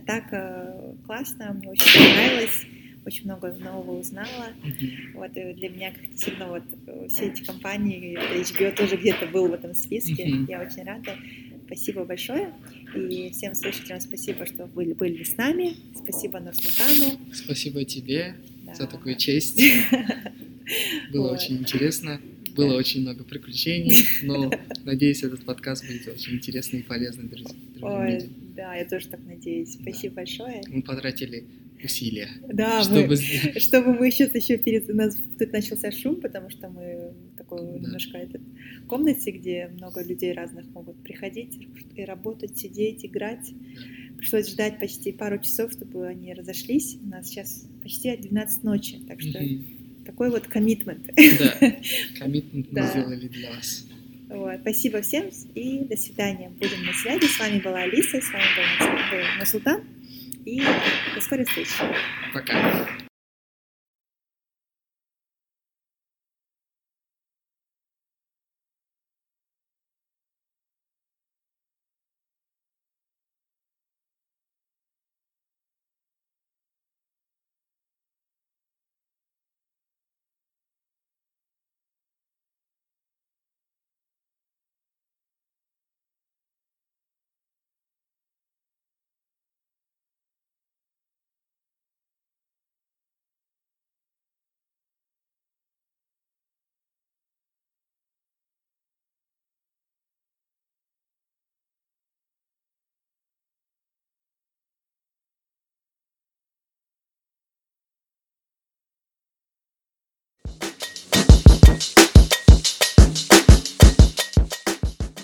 А так э, классно, мне очень понравилось, очень много нового узнала. Вот, и для меня как-то сильно вот э, все эти компании, HBO тоже где-то был в этом списке. Я очень рада. Спасибо большое. И всем слушателям спасибо, что были, были с нами. Спасибо Нурсултану. Спасибо тебе Да. за такую честь. Было очень интересно. Было очень много приключений, но надеюсь, этот подкаст будет очень интересный и полезный друз- другим Ой, людям. Да, я тоже так надеюсь. Спасибо большое. Мы потратили усилия, Да, чтобы мы, чтобы мы сейчас еще перед у нас тут начался шум, потому что мы в такой Да. немножко этот, комнате, где много людей разных могут приходить и работать, сидеть, играть. Пришлось ждать почти пару часов, чтобы они разошлись. У нас сейчас почти 12 ночи, так что Мгм. такой вот коммитмент. Да, коммитмент мы Да. сделали для вас. Вот. Спасибо всем и до свидания. Будем на связи. С вами была Алиса, с вами был Насултан. И до скорой встречи. Пока.